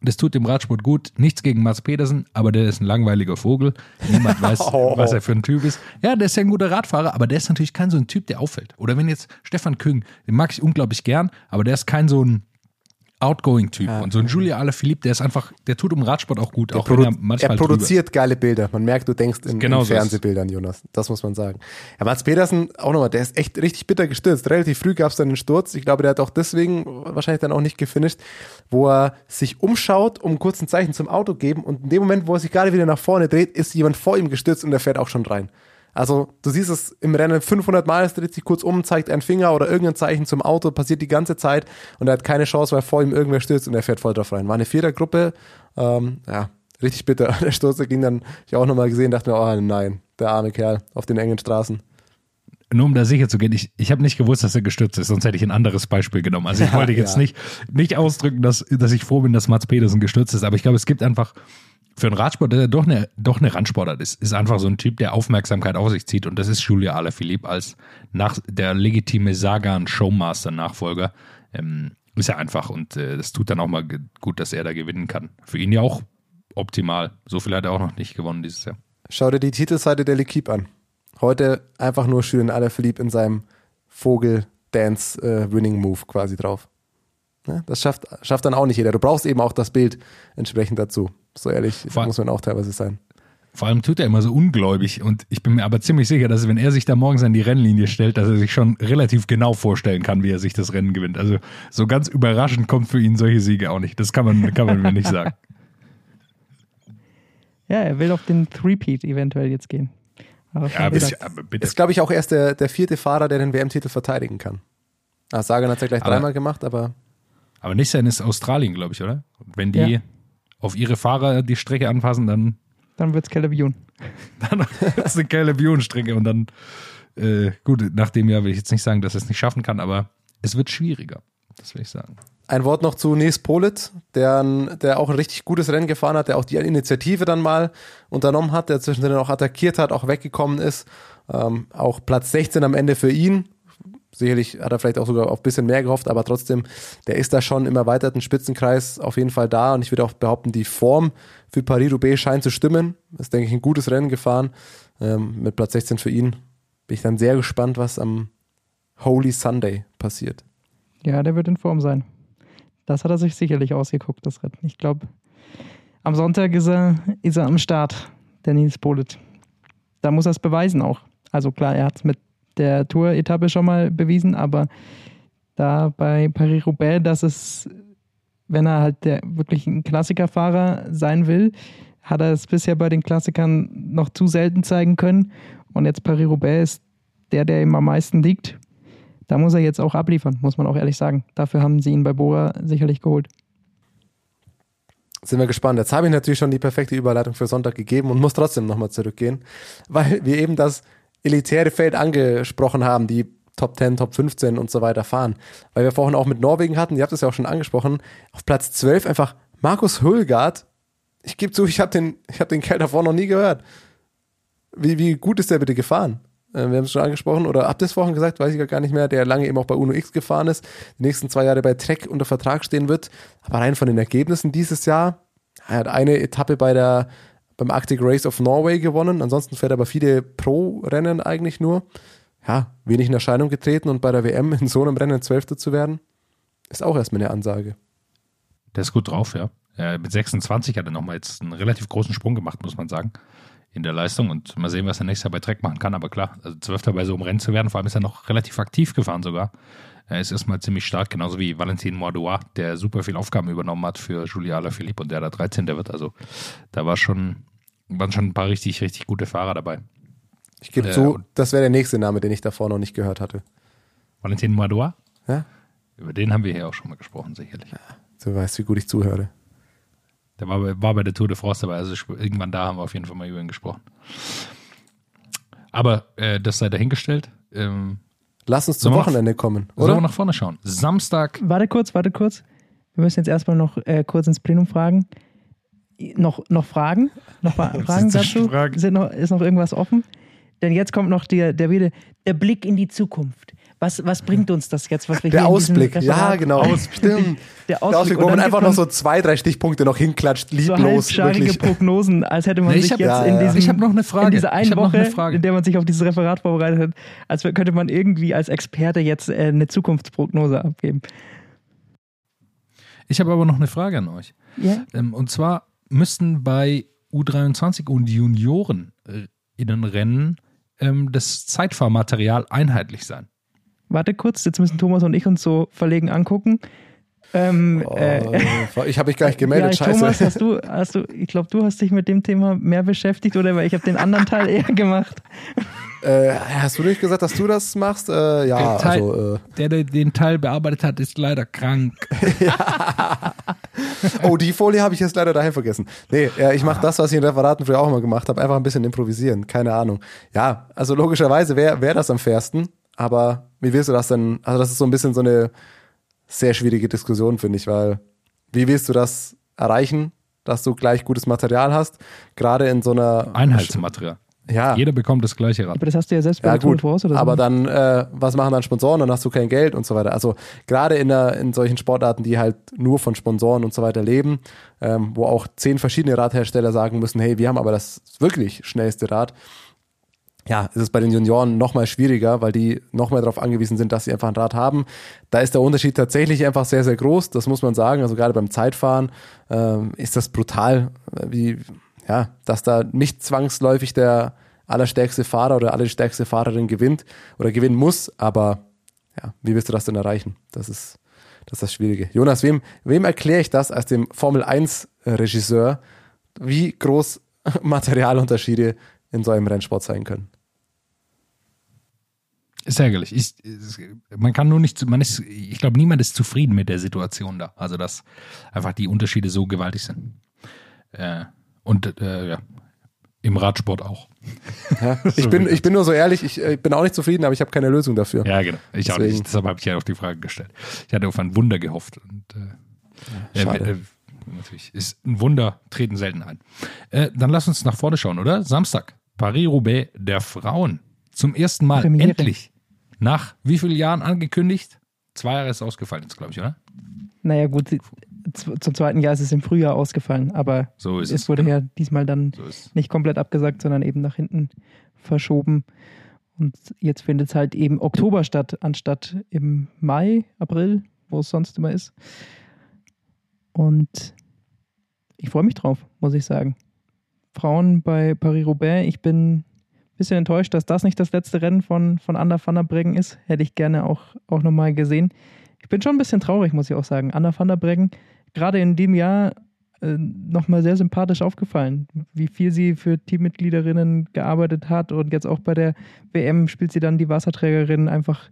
das tut dem Radsport gut. Nichts gegen Mats Pedersen, aber der ist ein langweiliger Vogel. Niemand weiß, oh. was er für ein Typ ist. Ja, der ist ja ein guter Radfahrer, aber der ist natürlich kein so ein Typ, der auffällt. Oder wenn jetzt Stefan Küng, den mag ich unglaublich gern, aber der ist kein so ein Outgoing-Typ. Ja. Und so ein Julia Alaphilippe, der ist einfach, der tut um Radsport auch gut, auch wenn er Er produziert geile Bilder. Man merkt, du denkst in, genau in Fernsehbildern, Jonas. Das muss man sagen. Ja, Mats Pedersen, auch nochmal, der ist echt richtig bitter gestürzt. Relativ früh gab es dann einen Sturz. Ich glaube, der hat auch deswegen wahrscheinlich dann auch nicht gefinisht, wo er sich umschaut, um kurz ein Zeichen zum Auto geben und in dem Moment, wo er sich gerade wieder nach vorne dreht, ist jemand vor ihm gestürzt und der fährt auch schon rein. Also du siehst es im Rennen 500 Mal, es dreht sich kurz um, zeigt einen Finger oder irgendein Zeichen zum Auto, passiert die ganze Zeit und er hat keine Chance, weil vor ihm irgendwer stürzt und er fährt voll drauf rein. War eine Vierergruppe, ähm, ja, richtig bitter. Der Sturz der ging dann, ich auch nochmal gesehen, dachte mir, oh nein, der arme Kerl auf den engen Straßen nur um da sicher zu gehen, ich, ich habe nicht gewusst, dass er gestürzt ist, sonst hätte ich ein anderes Beispiel genommen. Also ich wollte jetzt ja. nicht, nicht ausdrücken, dass, dass ich froh bin, dass Mats Pedersen gestürzt ist, aber ich glaube, es gibt einfach für einen Radsport, der doch eine, doch eine Randsportart ist, ist einfach so ein Typ, der Aufmerksamkeit auf sich zieht. Und das ist Julia Alaphilippe als nach, der legitime Sagan-Showmaster-Nachfolger. Ähm, ist er einfach und äh, das tut dann auch mal gut, dass er da gewinnen kann. Für ihn ja auch optimal. So viel hat er auch noch nicht gewonnen dieses Jahr. Schau dir die Titelseite der L'Equipe an. Heute einfach nur Julien Alaphilippe in seinem Vogel-Dance-Winning-Move quasi drauf. Ne? Das schafft, schafft dann auch nicht jeder. Du brauchst eben auch das Bild entsprechend dazu. So ehrlich Vor- muss man auch teilweise sein. Vor allem tut er immer so ungläubig und ich bin mir aber ziemlich sicher, dass wenn er sich da morgens an die Rennlinie stellt, dass er sich schon relativ genau vorstellen kann, wie er sich das Rennen gewinnt. Also so ganz überraschend kommt für ihn solche Siege auch nicht. Das kann man, kann man mir nicht sagen. Ja, er will auf den Three-Peat eventuell jetzt gehen. Aber Ja, bis. Ist, glaube ich, auch erst der, der vierte Fahrer, der den WM-Titel verteidigen kann. Ah, Sagan hat es ja gleich Aber- dreimal gemacht, aber Aber nicht sein ist Australien, glaube ich, oder? Und wenn die Ja. Auf ihre Fahrer die Strecke anpassen, dann, dann wird's Caleb Ewan. dann ist es eine geile Bion-Strecke und dann, äh, gut, nach dem Jahr will ich jetzt nicht sagen, dass er es nicht schaffen kann, aber es wird schwieriger. Das will ich sagen. Ein Wort noch zu Nils Polit, der, der auch ein richtig gutes Rennen gefahren hat, der auch die Initiative dann mal unternommen hat, der zwischendrin auch attackiert hat, auch weggekommen ist. Ähm, auch Platz 16 am Ende für ihn. Sicherlich hat er vielleicht auch sogar auf ein bisschen mehr gehofft, aber trotzdem, der ist da schon im erweiterten Spitzenkreis auf jeden Fall da und ich würde auch behaupten, die Form für Paris-Roubaix scheint zu stimmen. Ist, denke ich, ein gutes Rennen gefahren. Ähm, mit Platz 16 für ihn bin ich dann sehr gespannt, was am Holy Sunday passiert. Ja, der wird in Form sein. Das hat er sich sicherlich ausgeguckt, das Rennen. Ich glaube, am Sonntag ist er, ist er am Start, der Nils Polit. Da muss er es beweisen auch. Also klar, er hat es mit der Tour-Etappe schon mal bewiesen, aber da bei Paris-Roubaix, dass es, wenn er halt der wirklich ein Klassikerfahrer sein will, hat er es bisher bei den Klassikern noch zu selten zeigen können. Und jetzt Paris-Roubaix ist der, der ihm am meisten liegt. Da muss er jetzt auch abliefern, muss man auch ehrlich sagen. Dafür haben sie ihn bei Bora sicherlich geholt. Sind wir gespannt. Jetzt habe ich natürlich schon die perfekte Überleitung für Sonntag gegeben und muss trotzdem nochmal zurückgehen, weil wir eben das elitäre Feld angesprochen haben, die Top 10, Top 15 und so weiter fahren. Weil wir vorhin auch mit Norwegen hatten, ihr habt es ja auch schon angesprochen, auf Platz 12 einfach Markus Hülgaard. Ich gebe zu, ich habe den, hab den Kerl davor noch nie gehört. Wie, wie gut ist der bitte gefahren? Äh, Wir haben es schon angesprochen, oder habt ihr es vorhin gesagt, weiß ich gar nicht mehr, der lange eben auch bei Uno X gefahren ist, die nächsten zwei Jahre bei Trek unter Vertrag stehen wird. Aber rein von den Ergebnissen dieses Jahr, er hat eine Etappe bei der, beim Arctic Race of Norway gewonnen, ansonsten fährt er aber viele Pro-Rennen eigentlich nur. Ja, wenig in Erscheinung getreten und bei der WM in so einem Rennen Zwölfter zu werden, ist auch erstmal eine Ansage. Der ist gut drauf, ja. Mit 26 hat er nochmal jetzt einen relativ großen Sprung gemacht, muss man sagen, in der Leistung. Und mal sehen, was er nächstes Jahr bei Trek machen kann. Aber klar, also Zwölfter bei so einem Rennen zu werden, vor allem ist er noch relativ aktiv gefahren sogar. Er ist erstmal ziemlich stark, genauso wie Valentin Mordois, der super viel Aufgaben übernommen hat für Julia Alaphilippe und der da 13. wird. Also da war schon, waren schon ein paar richtig, richtig gute Fahrer dabei. Ich gebe Äh, zu, das wäre der nächste Name, den ich davor noch nicht gehört hatte. Valentin Mordois, Ja? über den haben wir hier auch schon mal gesprochen, sicherlich. Du weißt, wie gut ich zuhöre. Der war bei, war bei der Tour de France dabei, also irgendwann da haben wir auf jeden Fall mal über ihn gesprochen. Aber äh, das sei dahingestellt. Ähm, Lass uns zum Wochenende kommen, Sollen wir oder? nach vorne schauen? Samstag, Warte kurz, warte kurz. Wir müssen jetzt erstmal noch äh, kurz ins Plenum fragen. Noch, noch Fragen? Noch Fra- Fragen dazu? Fragen. Sind noch, ist noch irgendwas offen? Denn jetzt kommt noch der, der, Rede, der Blick in die Zukunft. Was, was bringt uns das jetzt, was wir Der hier Ausblick, ja, genau. Stimmt. Der Der Ausblick, Ausblick, wo man einfach noch so zwei, drei Stichpunkte noch hinklatscht, so lieblos. halbscharige wirklich. Prognosen, als hätte man Nee, ich sich hab- jetzt ja, in diesem Ich noch eine Frage. in dieser einen Ich hab noch Woche, eine Frage. in der man sich auf dieses Referat vorbereitet hat, als könnte man irgendwie als Experte jetzt äh, eine Zukunftsprognose abgeben. ich habe aber noch eine Frage an euch. Ja? Ähm, und zwar müssten bei U23 und Junioren äh, Innenrennen ähm, das Zeitfahrmaterial einheitlich sein. Warte kurz, jetzt müssen Thomas und ich uns so verlegen angucken. Ähm, äh, Oh, ich habe mich gar nicht gemeldet, ja, scheiße. Thomas, hast du, hast du, ich glaube, du hast dich mit dem Thema mehr beschäftigt, oder? Weil ich habe den anderen Teil eher gemacht. Äh, hast du nicht gesagt, dass du das machst? Äh, ja, Der Teil- also, äh, Der, der den Teil bearbeitet hat, ist leider krank. oh, die Folie habe ich jetzt leider daheim vergessen. Nee, ja, ich mache das, was ich in Referaten früher auch immer gemacht habe, einfach ein bisschen improvisieren, keine Ahnung. Ja, also logischerweise wäre wär das am fairsten, aber wie willst du das denn, also das ist so ein bisschen so eine sehr schwierige Diskussion, finde ich, weil wie willst du das erreichen? dass du gleich gutes Material hast. Gerade in so einer Einheitsmaterial. Ja. Jeder bekommt das gleiche Rad. Aber das hast du ja selbst bei Ja der Tour gut, de France oder so. aber dann, äh, was machen dann Sponsoren? Dann hast du kein Geld und so weiter. Also gerade in, der, in solchen Sportarten, die halt nur von Sponsoren und so weiter leben, ähm, wo auch zehn verschiedene Radhersteller sagen müssen, hey, wir haben aber das wirklich schnellste Rad. Ja, ist es bei den Junioren noch mal schwieriger, weil die noch mehr darauf angewiesen sind, dass sie einfach ein Rad haben. Da ist der Unterschied tatsächlich einfach sehr, sehr groß. Das muss man sagen. Also gerade beim Zeitfahren ähm, ist das brutal, wie, ja, dass da nicht zwangsläufig der allerstärkste Fahrer oder allerstärkste Fahrerin gewinnt oder gewinnen muss. Aber ja, wie willst du das denn erreichen? Das ist das, ist das Schwierige. Jonas, wem, wem erkläre ich das als dem Formel 1 Regisseur, wie groß Materialunterschiede in so einem Rennsport sein können? Ist ärgerlich. Ich, man kann nur nicht, man ist, ich glaube, niemand ist zufrieden mit der Situation da. Also, dass einfach die Unterschiede so gewaltig sind. Äh, und äh, ja, im Radsport auch. Ja, ich, bin, ich bin nur so ehrlich, ich, äh, bin auch nicht zufrieden, aber ich habe keine Lösung dafür. Ja, genau. Ich auch nicht. Deshalb habe ich ja auch die Frage gestellt. Ich hatte auf ein Wunder gehofft. Und, äh, schade. äh, äh, natürlich ist ein Wunder, treten selten ein. Äh, dann lass uns nach vorne schauen, oder? Samstag, Paris-Roubaix der Frauen. Zum ersten Mal, Premiere. endlich. Nach wie vielen Jahren angekündigt? Zwei Jahre ist ausgefallen jetzt, glaube ich, oder? naja, gut, zum zweiten Jahr ist es im Frühjahr ausgefallen, aber So ist es es. wurde genau. ja diesmal dann So nicht komplett abgesagt, sondern eben nach hinten verschoben. Und jetzt findet es halt eben Oktober statt, anstatt im Mai, April, wo es sonst immer ist. Und ich freue mich drauf, muss ich sagen. Frauen bei Paris-Roubaix, ich bin ein bisschen enttäuscht, dass das nicht das letzte Rennen von, von Anna van der Breggen ist. Hätte ich gerne auch, auch nochmal gesehen. Ich bin schon ein bisschen traurig, muss ich auch sagen. Anna van der Breggen, gerade in dem Jahr äh, nochmal sehr sympathisch aufgefallen, wie viel sie für Teammitgliederinnen gearbeitet hat und jetzt auch bei der WM spielt sie dann die Wasserträgerin einfach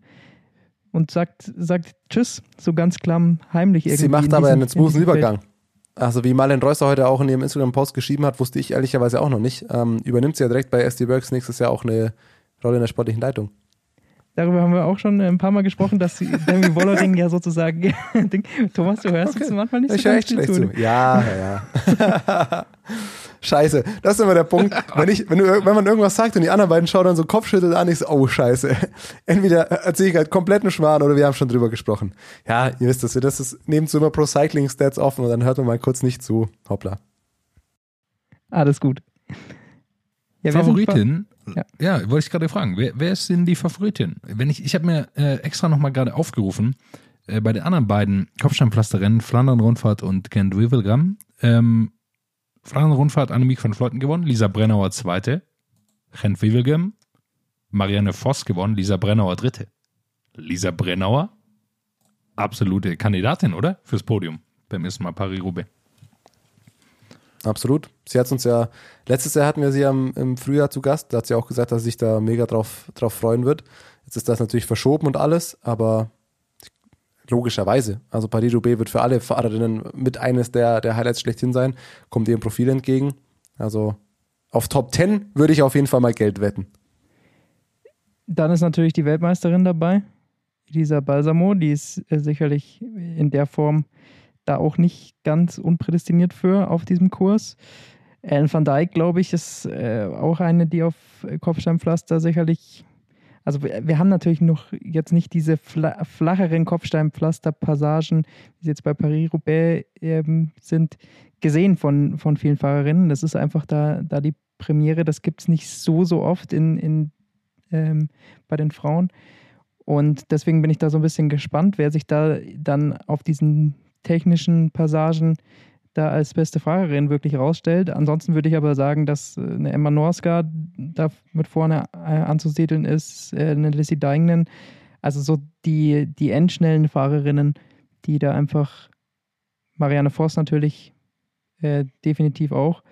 und sagt, sagt Tschüss, so ganz klamm, heimlich irgendwie. Sie macht aber diesem- einen smoothen. Übergang. Also wie Marlen Reusser heute auch in ihrem Instagram-Post geschrieben hat, wusste ich ehrlicherweise auch noch nicht. Ähm, übernimmt sie ja direkt bei SD Works nächstes Jahr auch eine Rolle in der sportlichen Leitung. Darüber haben wir auch schon ein paar Mal gesprochen, dass sie- Demi Wollering ja sozusagen. Thomas, du hörst uns manchmal nicht so Ich höre echt schlecht viel zu. Ja, ja, ja. scheiße, das ist immer der Punkt. Wenn, ich, wenn, du, wenn man irgendwas sagt und die anderen beiden schauen dann so Kopfschütteln an, ich so, oh scheiße. Entweder erzähle ich halt kompletten Schmarrn oder wir haben schon drüber gesprochen. Ja, ihr wisst das, das ist, nehmt so immer Pro Cycling Stats offen und dann hört man mal kurz nicht zu. Hoppla. Alles gut. Ja, Favoritin? Ja. Ja, wollte ich gerade fragen. Wer, wer ist denn die Favoritin? Wenn ich, ich habe mir äh, extra nochmal gerade aufgerufen, äh, bei den anderen beiden Kopfsteinpflasterrennen, Flandern-Rundfahrt und Kent Wivelgam, ähm, Flandern-Rundfahrt Annemiek van Vleuten gewonnen, Lisa Brennauer zweite, Gent Wivelgam, Marianne Voss gewonnen, Lisa Brennauer dritte. Lisa Brennauer, absolute Kandidatin, oder? Fürs Podium beim ersten Mal Paris-Roubaix. Absolut. Sie hat uns ja, letztes Jahr hatten wir sie am, im Frühjahr zu Gast, da hat sie auch gesagt, dass sie sich da mega drauf, drauf freuen wird. Jetzt ist das natürlich verschoben und alles, aber logischerweise. Also Paris-Roubaix wird für alle Fahrerinnen mit eines der, der Highlights schlechthin sein, kommt ihrem Profil entgegen. Also auf Top 10 würde ich auf jeden Fall mal Geld wetten. Dann ist natürlich die Weltmeisterin dabei, Elisa Balsamo, die ist äh, sicherlich in der Form da auch nicht ganz unprädestiniert für auf diesem Kurs. Ellen van Dijk, glaube ich, ist äh, auch eine, die auf äh, Kopfsteinpflaster sicherlich. Also wir, wir haben natürlich noch jetzt nicht diese fla flacheren Kopfsteinpflaster-Passagen, wie sie jetzt bei Paris-Roubaix ähm, sind, gesehen von, von vielen Fahrerinnen. Das ist einfach da, da die Premiere. Das gibt es nicht so, so oft in, in ähm, bei den Frauen. Und deswegen bin ich da so ein bisschen gespannt, wer sich da dann auf diesen technischen Passagen da als beste Fahrerin wirklich rausstellt. Ansonsten würde ich aber sagen, dass äh, eine Emma Norska da mit vorne äh, anzusiedeln ist, äh, eine Lissy Deignan. Also so die, die endschnellen Fahrerinnen, die da einfach, Marianne Voss natürlich äh, definitiv auch,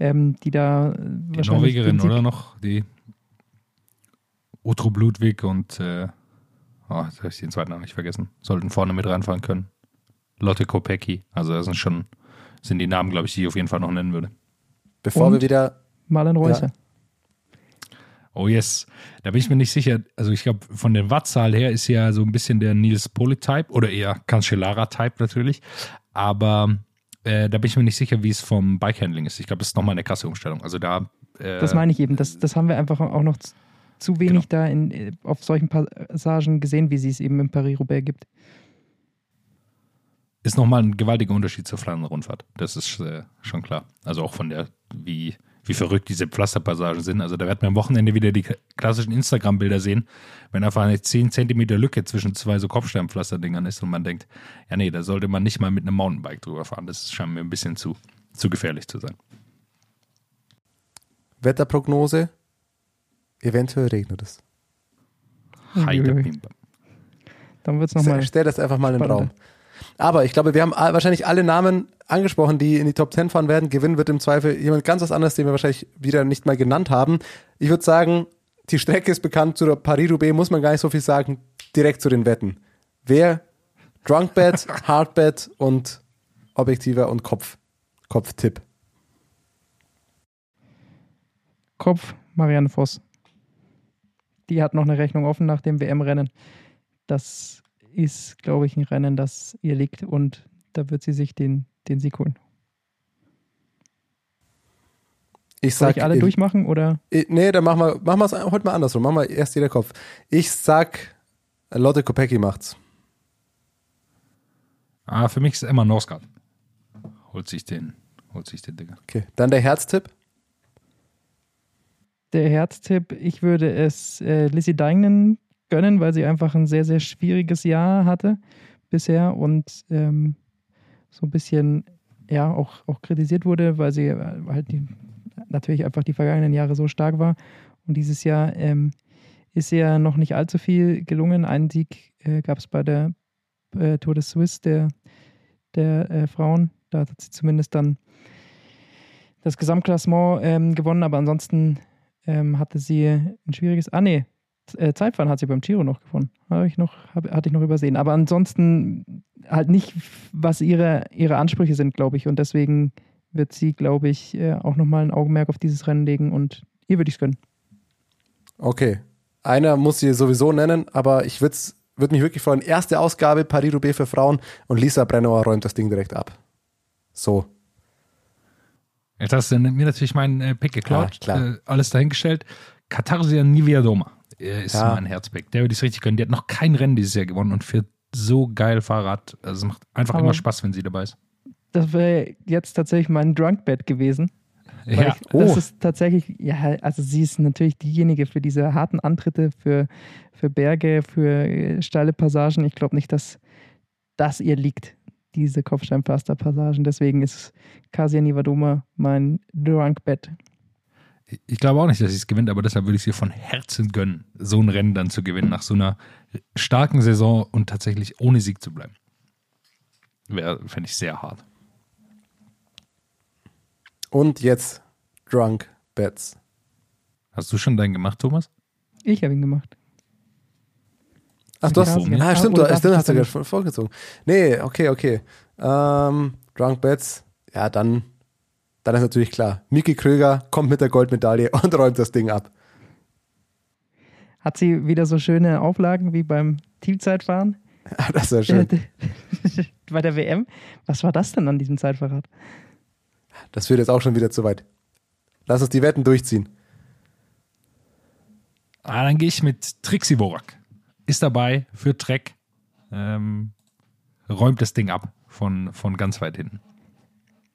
ähm, die da Die Norwegerin, oder noch? Die Otro Blutwig und äh, oh, jetzt habe ich den zweiten Namen nicht vergessen. Sollten vorne mit reinfahren können. Lotte Kopecki. Also das sind schon, sind die Namen, glaube ich, die ich auf jeden Fall noch nennen würde. Bevor Und? wir wieder, Marlen Reusser. Oh yes. Da bin ich mir nicht sicher. Also ich glaube, von der Wattzahl her ist ja so ein bisschen der Nils Poli-Type oder eher Cancellara-Type natürlich. Aber Äh, da bin ich mir nicht sicher, wie es vom Bikehandling ist. Ich glaube, es ist nochmal eine krasse Umstellung. Also da. Äh, Das meine ich eben. Das, das haben wir einfach auch noch zu wenig Genau. da in, auf solchen Passagen gesehen, wie sie es eben im Paris-Roubaix gibt. Ist nochmal ein gewaltiger Unterschied zur Flandern-Rundfahrt. Das ist äh, schon klar. Also auch von der, wie, wie verrückt diese Pflasterpassagen sind. Also da werden wir am Wochenende wieder die klassischen Instagram-Bilder sehen, wenn einfach eine 10 Zentimeter Lücke zwischen zwei so Kopfsteinpflasterdingern ist und man denkt, ja nee, da sollte man nicht mal mit einem Mountainbike drüber fahren. Das scheint mir ein bisschen zu, zu gefährlich zu sein. Wetterprognose. Eventuell regnet es. Pimper. Dann wird es nochmal. Stell das einfach mal in den. Raum. Aber ich glaube, wir haben wahrscheinlich alle Namen angesprochen, die in die Top 10 fahren werden. Gewinnen wird im Zweifel jemand ganz was anderes, den wir wahrscheinlich wieder nicht mal genannt haben. Ich würde sagen, die Strecke ist bekannt zu der Paris-Roubaix, muss man gar nicht so viel sagen. Direkt zu den Wetten. Wer? Drunkbet, Hardbet und objektiver und Kopf. Kopftipp. Kopf, Marianne Voss. Die hat noch eine Rechnung offen nach dem WM-Rennen. Das ist, glaube ich, ein Rennen, das ihr liegt und da wird sie sich den, den Sieg holen. Ich Soll sag, ich alle ich- durchmachen oder? ich- nee, dann machen wir, machen wir es heute mal andersrum. Machen wir erst jeder Kopf. Ich sag, Lotte Kopecki macht's. Ah, für mich ist Emma Norsgaard. Holt sich den, holt sich den Dinger. Okay. Dann der Herztipp. Der Herztipp, ich würde es äh, Lizzie Deignan gönnen, weil sie einfach ein sehr, sehr schwieriges Jahr hatte bisher und ähm, so ein bisschen ja auch, auch kritisiert wurde, weil sie äh, halt die, natürlich einfach die vergangenen Jahre so stark war. Und dieses Jahr ähm, ist ihr noch nicht allzu viel gelungen. Einen Sieg äh, gab es bei der äh, Tour de Suisse der, der äh, Frauen. Da hat sie zumindest dann das Gesamtklassement ähm, gewonnen, aber ansonsten ähm, hatte sie ein schwieriges. Ah, nee, Zeitfahren hat sie beim Giro noch gewonnen. Habe ich noch, hab, hatte ich noch übersehen. Aber ansonsten halt nicht, was ihre, ihre Ansprüche sind, glaube ich. Und deswegen wird sie, glaube ich, äh, auch nochmal ein Augenmerk auf dieses Rennen legen und ihr würde ich es gönnen. Okay. Einer muss sie sowieso nennen, aber ich würde würd mich wirklich freuen. Erste Ausgabe Paris-Roubaix für Frauen und Lisa Brennauer räumt das Ding direkt ab. So. Jetzt hast du mir natürlich meinen äh, Pick geklaut. Ja, klar. Äh, alles dahingestellt. Katarsia Niviadoma äh, ist Ja. mein Herzpick. Der würde ich richtig gönnen. Die hat noch kein Rennen dieses Jahr gewonnen und fährt so geil Fahrrad. Also es macht einfach Aber- immer Spaß, wenn sie dabei ist. Das wäre jetzt tatsächlich mein Drunkbed gewesen. Ja, ich, das Oh. ist tatsächlich, ja, also sie ist natürlich diejenige für diese harten Antritte, für, für Berge, für äh, steile Passagen. Ich glaube nicht, dass das ihr liegt, diese Kopfsteinpflaster-Passagen. Deswegen ist Kasia Nivadoma mein Drunkbed. Ich glaube auch nicht, dass sie es gewinnt, aber deshalb würde ich sie von Herzen gönnen, so ein Rennen dann zu gewinnen, nach so einer starken Saison und tatsächlich ohne Sieg zu bleiben. Wäre, fände ich sehr hart. Und jetzt Drunk Bets. Hast du schon deinen gemacht, Thomas? Ich habe ihn gemacht. Ach, du hast, Ja, ah, ja. stimmt, Oder du, stimmt, ich hast du schon vorgezogen. Nee, okay, okay. Ähm, Drunk Bets, ja, dann, dann ist natürlich klar. Miki Kröger kommt mit der Goldmedaille und räumt das Ding ab. Hat sie wieder so schöne Auflagen wie beim Teamzeitfahren? Das wäre schön. Bei der WM? Was war das denn an diesem Zeitfahrrad? Das führt jetzt auch schon wieder zu weit. Lass uns die Wetten durchziehen. Ah, dann gehe ich mit Trixie Worak. Ist dabei für Trek. Ähm, räumt das Ding ab von, von ganz weit hinten.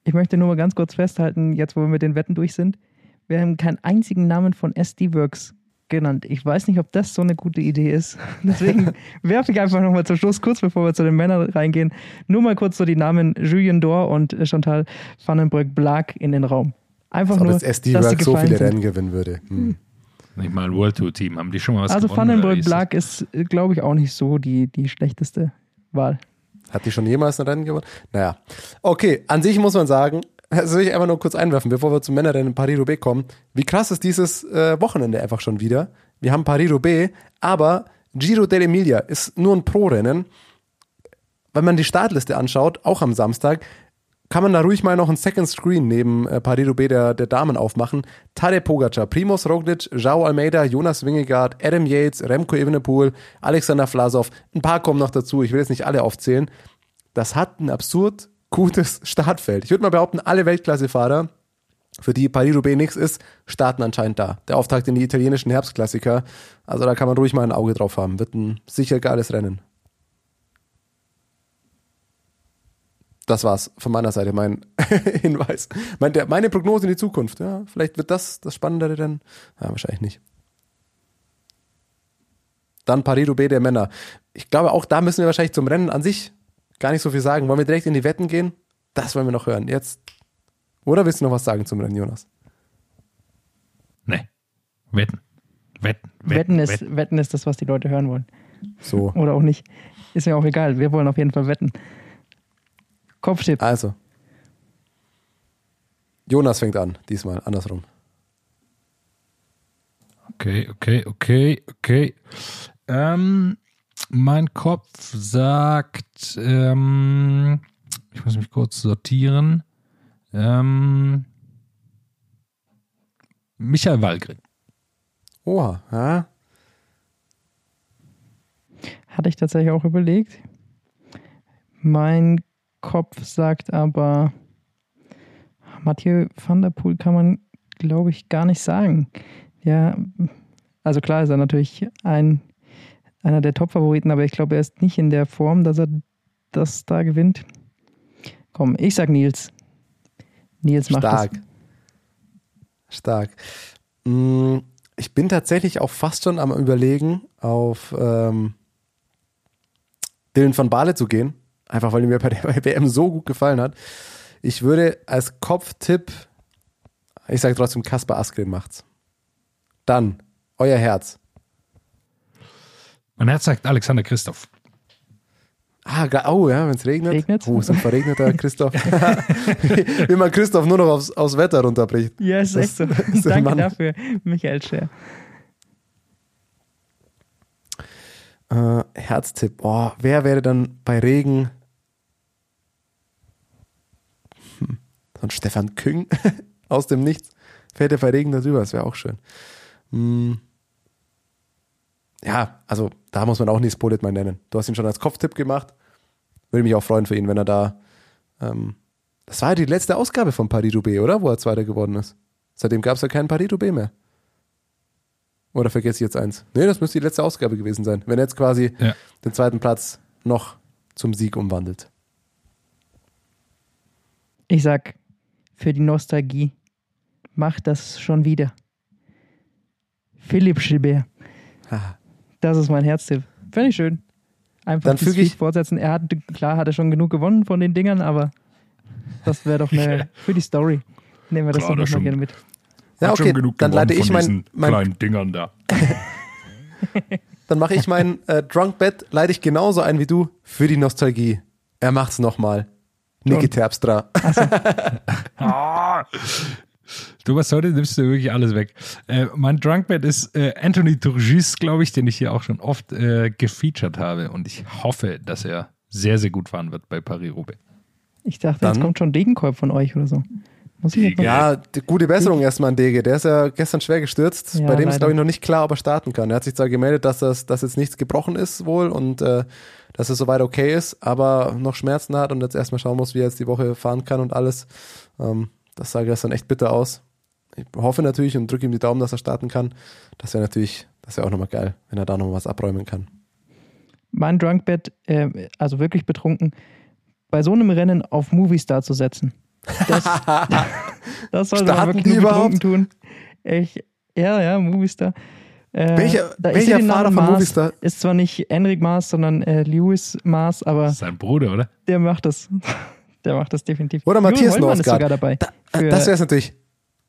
Ich möchte nur mal ganz kurz festhalten, jetzt wo wir mit den Wetten durch sind, wir haben keinen einzigen Namen von SD Works genannt. Ich weiß nicht, ob das so eine gute Idee ist. Deswegen werfe ich einfach nochmal zum Schluss, kurz bevor wir zu den Männern reingehen, nur mal kurz so die Namen Julien Dor und Chantal Vandenbrück-Blag in den Raum. Einfach Als ob nur, jetzt SD dass sie Work so viele sind. Rennen gewinnen würde. Hm. Nicht mal ein World Tour Team. Haben die schon mal was Also gewonnen? das? Vandenbrück-Blag ist, äh, glaube ich, auch nicht so die, die schlechteste Wahl. Hat die schon jemals ein Rennen gewonnen? Naja. Okay, an sich muss man sagen, das will ich einfach nur kurz einwerfen, bevor wir zum Männerrennen in Paris-Roubaix kommen. Wie krass ist dieses äh, Wochenende einfach schon wieder? Wir haben Paris-Roubaix, aber Giro dell'Emilia ist nur ein Pro-Rennen. Wenn man die Startliste anschaut, auch am Samstag, kann man da ruhig mal noch ein Second Screen neben äh, Paris-Roubaix der, der Damen aufmachen. Tadej Pogacar, Primoz Roglic, Joao Almeida, Jonas Wingegaard, Adam Yates, Remco Evenepoel, Alexander Vlasov. Ein paar kommen noch dazu, ich will jetzt nicht alle aufzählen. Das hat ein absurd gutes Startfeld. Ich würde mal behaupten, alle Weltklassefahrer, für die Paris-Roubaix nichts ist, starten anscheinend da. Der Auftakt in die italienischen Herbstklassiker. Also da kann man ruhig mal ein Auge drauf haben. Wird ein sicher geiles Rennen. Das war's von meiner Seite, mein Hinweis. Mein, der, meine Prognose in die Zukunft. Ja, vielleicht wird das das Spannendere Rennen. Ja, wahrscheinlich nicht. Dann Paris-Roubaix der Männer. Ich glaube, auch da müssen wir wahrscheinlich zum Rennen an sich gar nicht so viel sagen. Wollen wir direkt in die Wetten gehen? Das wollen wir noch hören. Jetzt. Oder willst du noch was sagen zum Rennen, Jonas? Nee. Wetten. Wetten. Wetten, ist, wetten. ist das, was die Leute hören wollen. So. Oder auch nicht. Ist mir auch egal. Wir wollen auf jeden Fall wetten. Kopftipp. Also. Jonas fängt an, diesmal andersrum. Okay, okay, okay, okay. Ähm, mein Kopf sagt, ähm, ich muss mich kurz sortieren. Ähm, Michael Wallgren. Oha, ja. Hatte ich tatsächlich auch überlegt. Mein Kopf sagt aber, Mathieu van der Poel kann man, glaube ich, gar nicht sagen. Ja, also klar ist er natürlich ein, einer der Top-Favoriten, aber ich glaube, er ist nicht in der Form, dass er das da gewinnt. Komm, ich sag Nils. Nils macht Stark. das. Stark. Mm, Ich bin tatsächlich auch fast schon am überlegen, auf ähm, Dylan van Baale zu gehen. Einfach weil er mir bei der bei WM so gut gefallen hat. Ich würde als Kopftipp, ich sage trotzdem, Kaspar Askren macht's. Dann, euer Herz. Mein Herz sagt Alexander Christoph. Ah, oh ja, wenn es regnet. Regnet's? Oh, ist ein verregneter Christoph. Wie man Christoph nur noch aufs, aufs Wetter runterbricht. Ja, ist Das- echt so. Danke Mann. dafür, Michael Scher. Äh, Herztipp. Oh, wer wäre dann bei Regen? Hm, ein Stefan Küng aus dem Nichts. Fährt er bei Regen darüber, das wäre auch schön. Hm. Ja, also da muss man auch Nils Polit mal nennen. Du hast ihn schon als Kopftipp gemacht. Würde mich auch freuen für ihn, wenn er da. Ähm, das war ja die letzte Ausgabe von Paris-Roubaix, oder? Wo er Zweiter geworden ist. Seitdem gab es ja keinen Paris-Roubaix mehr. Oder vergesse ich jetzt eins? Nee, das müsste die letzte Ausgabe gewesen sein. Wenn er jetzt quasi Ja. den zweiten Platz noch zum Sieg umwandelt. Ich sag, für die Nostalgie, mach das schon wieder. Philipp Gilbert. Haha. Das ist mein Herztipp. Finde ich schön. Einfach Dann füge ich- fortsetzen. Er hat, klar hat er schon genug gewonnen von den Dingern, aber das wäre doch eine, für die Story. Nehmen wir das Klar, doch nochmal schon. gerne mit. Ja, Hat okay, schon genug dann leite ich von mein, kleinen Dingern da. dann mache ich mein äh, Drunk Bet, leite ich genauso ein wie du für die Nostalgie. Er macht's nochmal. Niki. Terpstra. Ah. Du, was heute nimmst du wirklich alles weg. Äh, mein Drunkbed ist äh, Anthony Turgis, glaube ich, den ich hier auch schon oft äh, gefeatured habe. Und ich hoffe, dass er sehr, sehr gut fahren wird bei Paris-Roubaix. Ich dachte, Dann- jetzt kommt schon Degenkolb von euch oder so. Muss ich Ja, gute Besserung erstmal an Dege. Der ist ja gestern schwer gestürzt. Ja, Bei dem ist, leider. glaube ich, noch nicht klar, ob er starten kann. Er hat sich zwar gemeldet, dass, das, dass jetzt nichts gebrochen ist wohl und äh, dass es soweit okay ist, aber noch Schmerzen hat und jetzt erstmal schauen muss, wie er jetzt die Woche fahren kann und alles. Ähm, das sah gestern echt bitter aus. Ich hoffe natürlich und drücke ihm die Daumen, dass er starten kann. Das wäre natürlich, das wäre auch nochmal geil, wenn er da noch was abräumen kann. mein Drunkbed, äh, also wirklich betrunken, bei so einem Rennen auf Movistar zu setzen. Das, das sollte man wirklich die überhaupt? tun. Ich, ja, ja, Movistar. Äh, Welcher- welcher Fahrer Name von Maas. Movistar? Ist zwar nicht Enric Maas, sondern äh, Lewis Maas, aber Sein Bruder, oder? der macht das. Der macht das definitiv. Oder Matthias Hollmann ist Norsgaard. sogar dabei. Da, Für- das wäre es natürlich.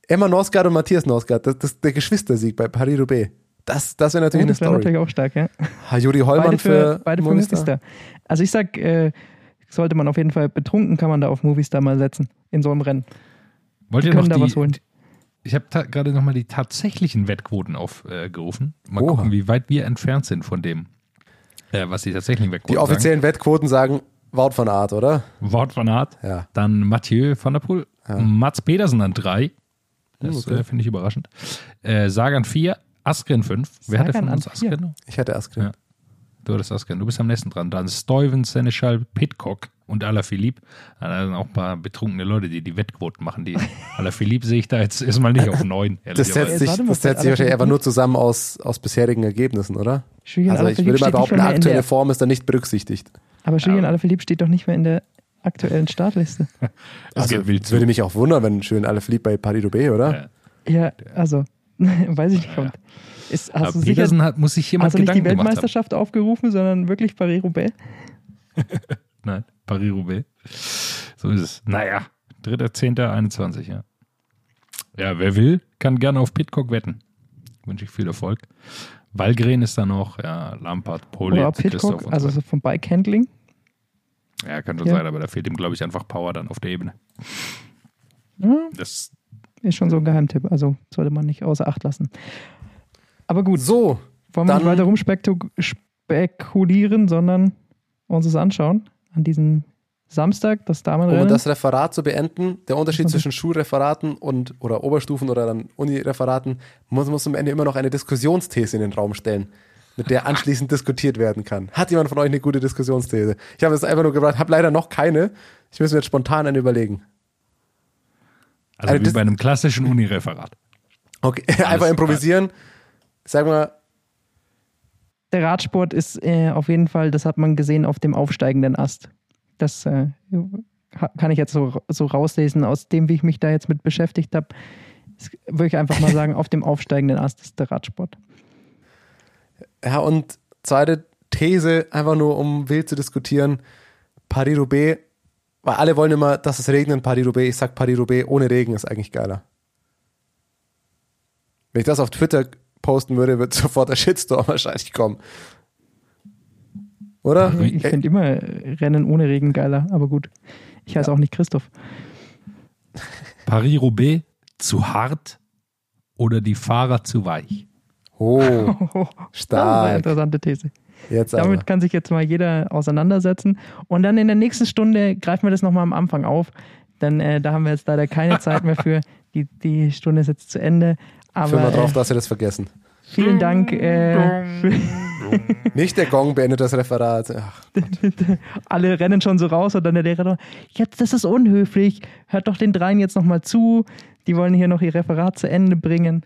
Emma Norsgaard und Matthias Norsgaard, das, das der Geschwistersieg bei Paris-Roubaix. Das, das wäre Oh, natürlich das wäre eine Story. natürlich auch stark, ja. Juri Hollmann Beide für, beide für Movistar. Movistar. Also ich sag, äh, sollte man auf jeden Fall betrunken, kann man da auf Movistar mal setzen, in so einem Rennen. Wollt ihr können noch da die, was holen. Ich habe gerade nochmal die tatsächlichen Wettquoten aufgerufen. Mal Oha. gucken, wie weit wir entfernt sind von dem, äh, was die tatsächlichen Wettquoten Die offiziellen Wettquoten sagen Wout van Aert, oder? sagen. Wort van Aert, Ja. dann Mathieu van der Poel, Mats Pedersen an drei. Das Okay. äh, finde ich überraschend. Äh, Sagan vier, Askren fünf. Wer hatte von uns. Askren? Ich hatte Askren. Ja. Du hattest Askren. Du bist am nächsten dran. Dann Stuyven, Seneschal, Pitcock Und Alaphilippe, da sind auch ein paar betrunkene Leute, die die Wettquoten machen. Die Alaphilippe sehe ich da jetzt erstmal nicht auf neun. Das setzt Jetzt sich, das setzt sich Alaphilippe- wahrscheinlich einfach nur zusammen aus, aus bisherigen Ergebnissen, oder? Julian Also ich Alaphilippe würde mal behaupten, in aktuelle der, Form ist da nicht berücksichtigt. aber Julian Ja. Alaphilippe steht doch nicht mehr in der aktuellen Startliste. Das Also würde mich auch wundern, wenn schön alle Philippe bei Paris-Roubaix, oder? Ja. Ja, also, weiß ich nicht. Kommt. Ist, hast du sicher, hat, muss sich jemand hast du nicht die Gedanken. Weltmeisterschaft aufgerufen, sondern wirklich Paris-Roubaix? Nein, Paris-Roubaix. So ist es. Naja, 3.10.21, ja. Ja, wer will, kann gerne auf Pitcock wetten. Wünsche ich viel Erfolg. Walgren ist da noch, ja, Lampard, Christoph Pitcock, also so. so vom Bike-Handling. Ja, kann schon Ja. sein, aber da fehlt ihm, glaube ich, einfach Power dann auf der Ebene. Ja, Das, ist schon so ein Geheimtipp, also sollte man nicht außer Acht lassen. Aber gut, So, wollen wir nicht weiter rumspekulieren, sondern uns es anschauen an diesem Samstag, das um Damenrennen. das Referat zu beenden, der Unterschied zwischen Schulreferaten und oder Oberstufen oder dann Unireferaten, muss, muss am Ende immer noch eine Diskussionsthese in den Raum stellen, mit der anschließend diskutiert werden kann. Hat jemand von euch eine gute Diskussionsthese? Ich habe es einfach nur gebracht, habe leider noch keine. Ich muss mir jetzt spontan eine überlegen. also Also wie das- bei einem klassischen Unireferat. Okay, einfach improvisieren. Sag mal, der Radsport ist äh, auf jeden Fall, das hat man gesehen, auf dem aufsteigenden Ast. Das äh, kann ich jetzt so, so rauslesen aus dem, wie ich mich da jetzt mit beschäftigt habe. Das Würde ich einfach mal sagen, auf dem aufsteigenden Ast ist der Radsport. ja, und zweite These, einfach nur um wild zu diskutieren, Paris-Roubaix, weil alle wollen immer, dass es regnet in Paris-Roubaix. Ich sag Paris-Roubaix ohne Regen ist eigentlich geiler. Wenn ich das auf Twitter posten würde, wird sofort der Shitstorm wahrscheinlich kommen. Oder? Ich Ey, finde immer Rennen ohne Regen geiler, aber gut. Ich heiße auch nicht Christoph. Paris-Roubaix zu hart oder die Fahrer zu weich? Oh, Das ist eine stark. interessante These. Jetzt aber. Damit kann sich jetzt mal jeder auseinandersetzen. Und dann in der nächsten Stunde greifen wir das nochmal am Anfang auf. Denn äh, da haben wir jetzt leider keine Zeit mehr für. Die, die Stunde ist jetzt zu Ende. Fühl mal Aber drauf, äh, dass wir das vergessen. vielen Dank. Äh, Nicht der Gong beendet das Referat. Alle rennen schon so raus und dann der Lehrer noch, jetzt, das ist unhöflich. Hört doch den dreien jetzt nochmal zu. Die wollen hier noch ihr Referat zu Ende bringen.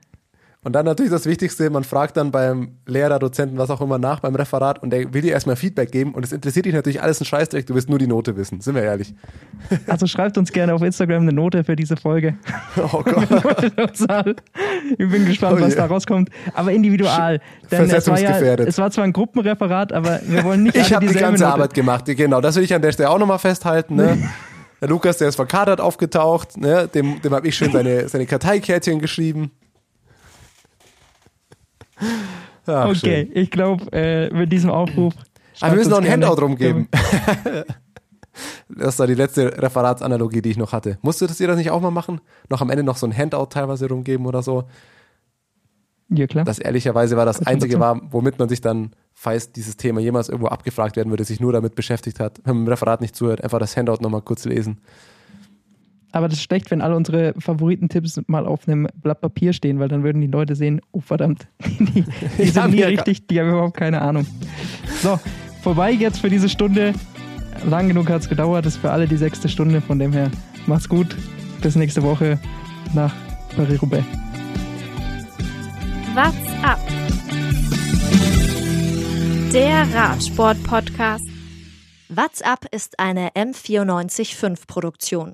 Und dann natürlich das Wichtigste, man fragt dann beim Lehrer, Dozenten, was auch immer nach beim Referat und der will dir erstmal Feedback geben und es interessiert dich natürlich alles ein Scheißdreck, du willst nur die Note wissen, sind wir ehrlich. Also schreibt uns gerne auf Instagram eine Note für diese Folge. Oh Gott. ich bin gespannt, Oh was da rauskommt. Aber individual. Denn es war, ja, es war zwar ein Gruppenreferat, aber wir wollen nicht Ich habe die ganze Note. Arbeit gemacht, genau, das will ich an der Stelle auch nochmal festhalten. Ne? Der Lukas, der ist verkadert aufgetaucht, ne? dem, dem habe ich schön seine, seine Karteikärtchen geschrieben. Ach, Okay, schön. ich glaube, äh, mit diesem Aufruf. Aber wir müssen noch ein Handout rumgeben. Das war die letzte Referatsanalogie, die ich noch hatte. Musstet ihr das nicht auch mal machen? Noch am Ende noch so ein Handout teilweise rumgeben oder so? Ja, klar. Das ehrlicherweise war das Einzige war, womit man sich dann, falls dieses Thema jemals irgendwo abgefragt werden würde, sich nur damit beschäftigt hat, wenn man im Referat nicht zuhört, einfach das Handout nochmal kurz lesen. Aber das ist schlecht, wenn alle unsere Favoritentipps mal auf einem Blatt Papier stehen, weil dann würden die Leute sehen, oh verdammt, die, die, Ja, sind nie richtig, die haben überhaupt keine Ahnung. So, vorbei jetzt für diese Stunde. Lang genug hat es gedauert, das ist für alle die sechste Stunde, von dem her macht's gut. Bis nächste Woche nach Paris-Roubaix. What's up? Der Radsport-Podcast. What's Up ist eine M945 Produktion.